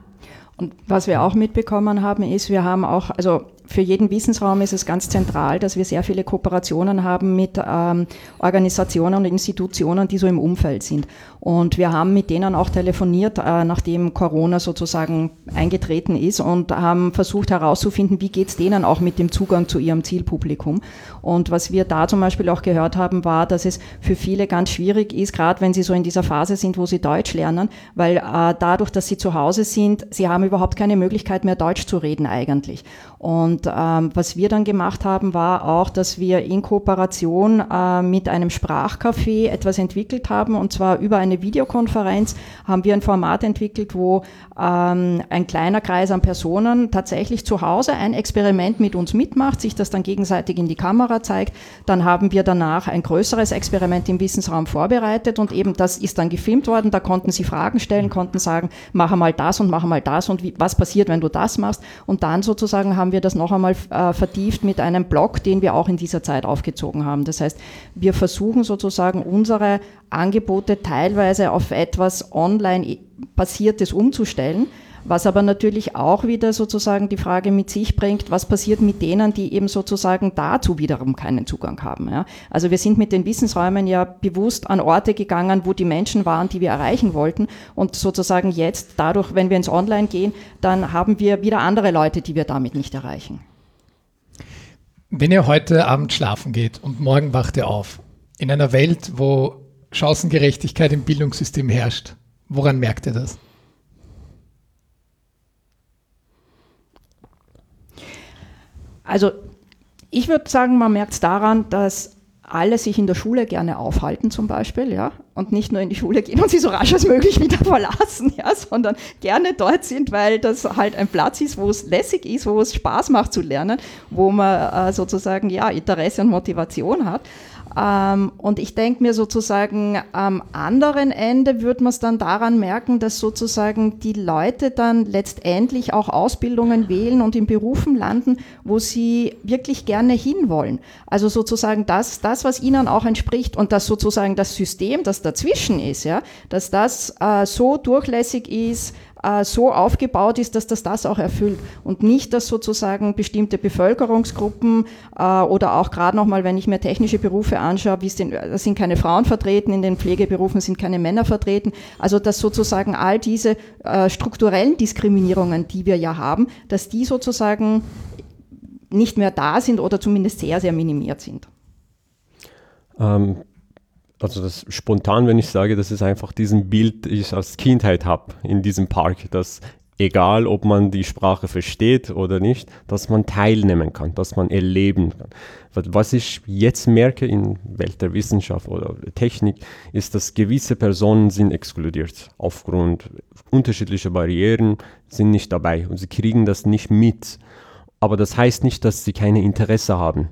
Und was wir auch mitbekommen haben, ist, wir haben auch, also für jeden Wissensraum ist es ganz zentral, dass wir sehr viele Kooperationen haben mit ähm, Organisationen und Institutionen, die so im Umfeld sind. Und wir haben mit denen auch telefoniert, äh, nachdem Corona sozusagen eingetreten ist und haben versucht herauszufinden, wie geht es denen auch mit dem Zugang zu ihrem Zielpublikum. Und was wir da zum Beispiel auch gehört haben, war, dass es für viele ganz schwierig ist, gerade wenn sie so in dieser Phase sind, wo sie Deutsch lernen, weil äh, dadurch, dass sie zu Hause sind, sie haben überhaupt keine Möglichkeit mehr Deutsch zu reden eigentlich. Und ähm, was wir dann gemacht haben, war auch, dass wir in Kooperation äh, mit einem Sprachcafé etwas entwickelt haben. Und zwar über eine Videokonferenz haben wir ein Format entwickelt, wo ähm, ein kleiner Kreis an Personen tatsächlich zu Hause ein Experiment mit uns mitmacht, sich das dann gegenseitig in die Kamera zeigt. Dann haben wir danach ein größeres Experiment im Wissensraum vorbereitet und eben das ist dann gefilmt worden. Da konnten sie Fragen stellen, konnten sagen, mach mal das und mach mal das und wie, was passiert, wenn du das machst. Und dann sozusagen haben wir das noch einmal äh, vertieft mit einem Blog, den wir auch in dieser Zeit aufgezogen haben. Das heißt, wir versuchen sozusagen unsere Angebote teilweise auf etwas online basiertes umzustellen, was aber natürlich auch wieder sozusagen die Frage mit sich bringt, was passiert mit denen, die eben sozusagen dazu wiederum keinen Zugang haben. Ja? Also wir sind mit den Wissensräumen ja bewusst an Orte gegangen, wo die Menschen waren, die wir erreichen wollten. Und sozusagen jetzt, dadurch, wenn wir ins Online gehen, dann haben wir wieder andere Leute, die wir damit nicht erreichen. Wenn ihr heute Abend schlafen geht und morgen wacht ihr auf, in einer Welt, wo Chancengerechtigkeit im Bildungssystem herrscht, woran merkt ihr das? Also ich würde sagen, man merkt es daran, dass alle sich in der Schule gerne aufhalten zum Beispiel, ja, und nicht nur in die Schule gehen und sie so rasch als möglich wieder verlassen, ja, sondern gerne dort sind, weil das halt ein Platz ist, wo es lässig ist, wo es Spaß macht zu lernen, wo man äh, sozusagen ja Interesse und Motivation hat. Ähm, und ich denke mir sozusagen, am anderen Ende würde man es dann daran merken, dass sozusagen die Leute dann letztendlich auch Ausbildungen wählen und in Berufen landen, wo sie wirklich gerne hinwollen. Also sozusagen das, das, was ihnen auch entspricht und das sozusagen das System, das dazwischen ist, ja, dass das äh, so durchlässig ist, äh, so aufgebaut ist, dass das das auch erfüllt und nicht, dass sozusagen bestimmte Bevölkerungsgruppen äh, oder auch gerade nochmal, wenn ich mir technische Berufe anschaue, wie den, da sind keine Frauen vertreten, in den Pflegeberufen sind keine Männer vertreten, also dass sozusagen all diese äh, strukturellen Diskriminierungen, die wir ja haben, dass die sozusagen nicht mehr da sind oder zumindest sehr, sehr minimiert sind. Ähm, also das spontan, wenn ich sage, das ist einfach diesen Bild, das ich als Kindheit habe in diesem Park, dass egal ob man die Sprache versteht oder nicht, dass man teilnehmen kann, dass man erleben kann. Was ich jetzt merke in Welt der Wissenschaft oder Technik, ist, dass gewisse Personen sind exkludiert aufgrund unterschiedlicher Barrieren, sind nicht dabei und sie kriegen das nicht mit. Aber das heißt nicht, dass sie keine Interesse haben.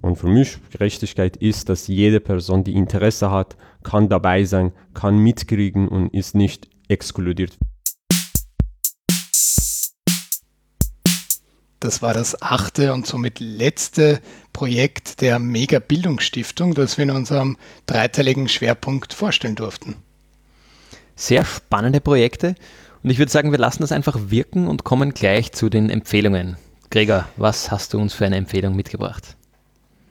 Und für mich Gerechtigkeit ist, dass jede Person, die Interesse hat, kann dabei sein, kann mitkriegen und ist nicht exkludiert. Das war das achte und somit letzte Projekt der Mega Bildungsstiftung, das wir in unserem dreiteiligen Schwerpunkt vorstellen durften. Sehr spannende Projekte und ich würde sagen, wir lassen das einfach wirken und kommen gleich zu den Empfehlungen. Gregor, was hast du uns für eine Empfehlung mitgebracht?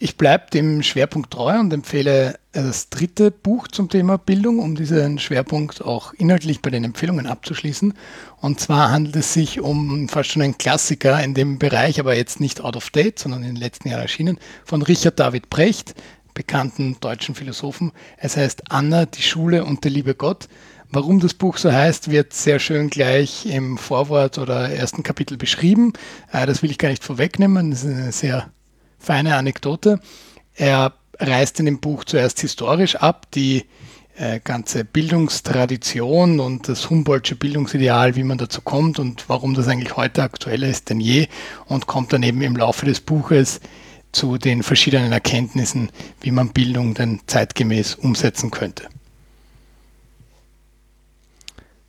Ich bleibe dem Schwerpunkt treu und empfehle das dritte Buch zum Thema Bildung, um diesen Schwerpunkt auch inhaltlich bei den Empfehlungen abzuschließen. Und zwar handelt es sich um fast schon ein Klassiker in dem Bereich, aber jetzt nicht out of date, sondern in den letzten Jahren erschienen, von Richard David Brecht, bekannten deutschen Philosophen. Es heißt Anna, die Schule und der liebe Gott. Warum das Buch so heißt, wird sehr schön gleich im Vorwort oder ersten Kapitel beschrieben. Äh, das will ich gar nicht vorwegnehmen. Das ist eine sehr feine Anekdote. Er reißt in dem Buch zuerst historisch ab, die äh, ganze Bildungstradition und das Humboldtsche Bildungsideal, wie man dazu kommt und warum das eigentlich heute aktueller ist denn je und kommt dann eben im Laufe des Buches zu den verschiedenen Erkenntnissen, wie man Bildung denn zeitgemäß umsetzen könnte.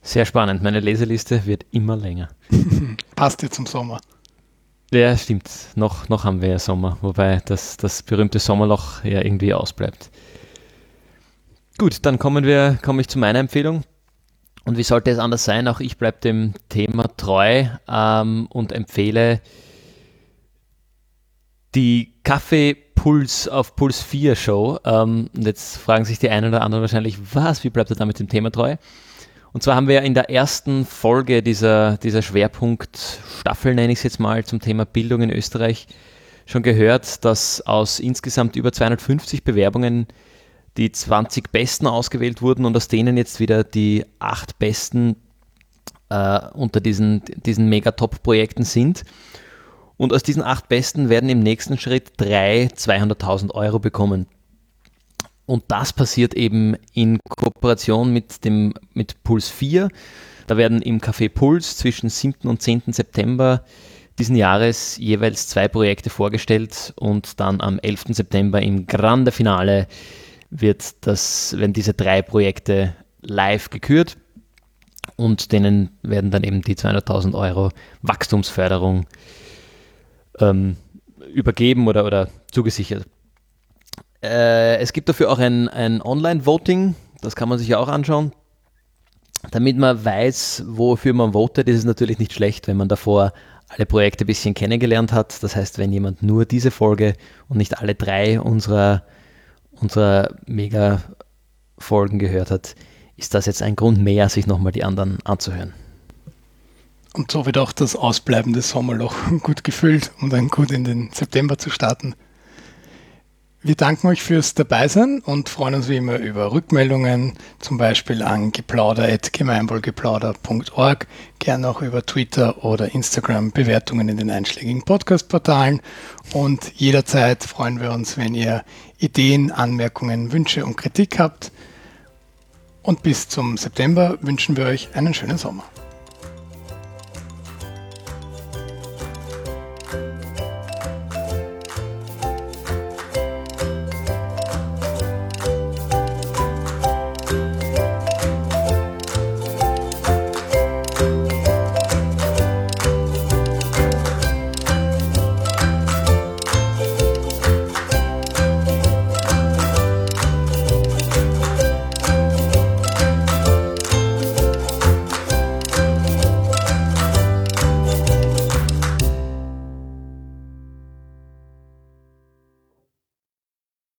Sehr spannend. Meine Leseliste wird immer länger. Passt jetzt zum Sommer. Ja, stimmt. Noch, noch haben wir ja Sommer, wobei das, das berühmte Sommerloch ja irgendwie ausbleibt. Gut, dann kommen wir, komme ich zu meiner Empfehlung. Und wie sollte es anders sein? Auch ich bleibe dem Thema treu ähm, und empfehle die Kaffee Puls auf Puls 4 Show. Ähm, und jetzt fragen sich die einen oder anderen wahrscheinlich, was, wie bleibt er damit dem Thema treu? Und zwar haben wir in der ersten Folge dieser, dieser Schwerpunktstaffel, nenne ich es jetzt mal, zum Thema Bildung in Österreich schon gehört, dass aus insgesamt über 250 Bewerbungen die 20 Besten ausgewählt wurden und aus denen jetzt wieder die acht Besten äh, unter diesen, diesen Megatop-Projekten sind. Und aus diesen acht Besten werden im nächsten Schritt drei 200.000 Euro bekommen. Und das passiert eben in Kooperation mit, dem, mit Puls 4. Da werden im Café Puls zwischen 7. und 10. September diesen Jahres jeweils zwei Projekte vorgestellt und dann am 11. September im Grande Finale wird das, werden diese drei Projekte live gekürt und denen werden dann eben die 200.000 Euro Wachstumsförderung ähm, übergeben oder, oder zugesichert. Äh, es gibt dafür auch ein, ein Online-Voting, das kann man sich ja auch anschauen. Damit man weiß, wofür man votet, ist es natürlich nicht schlecht, wenn man davor alle Projekte ein bisschen kennengelernt hat. Das heißt, wenn jemand nur diese Folge und nicht alle drei unserer, unserer Mega-Folgen gehört hat, ist das jetzt ein Grund mehr, sich nochmal die anderen anzuhören. Und so wird auch das ausbleibende Sommerloch gut gefüllt, um dann gut in den September zu starten. Wir danken euch fürs Dabeisein und freuen uns wie immer über Rückmeldungen, zum Beispiel an geplauder.gemeinwohlgeplauder.org, gern auch über Twitter oder Instagram Bewertungen in den einschlägigen Podcast-Portalen und jederzeit freuen wir uns, wenn ihr Ideen, Anmerkungen, Wünsche und Kritik habt. Und bis zum September wünschen wir euch einen schönen Sommer.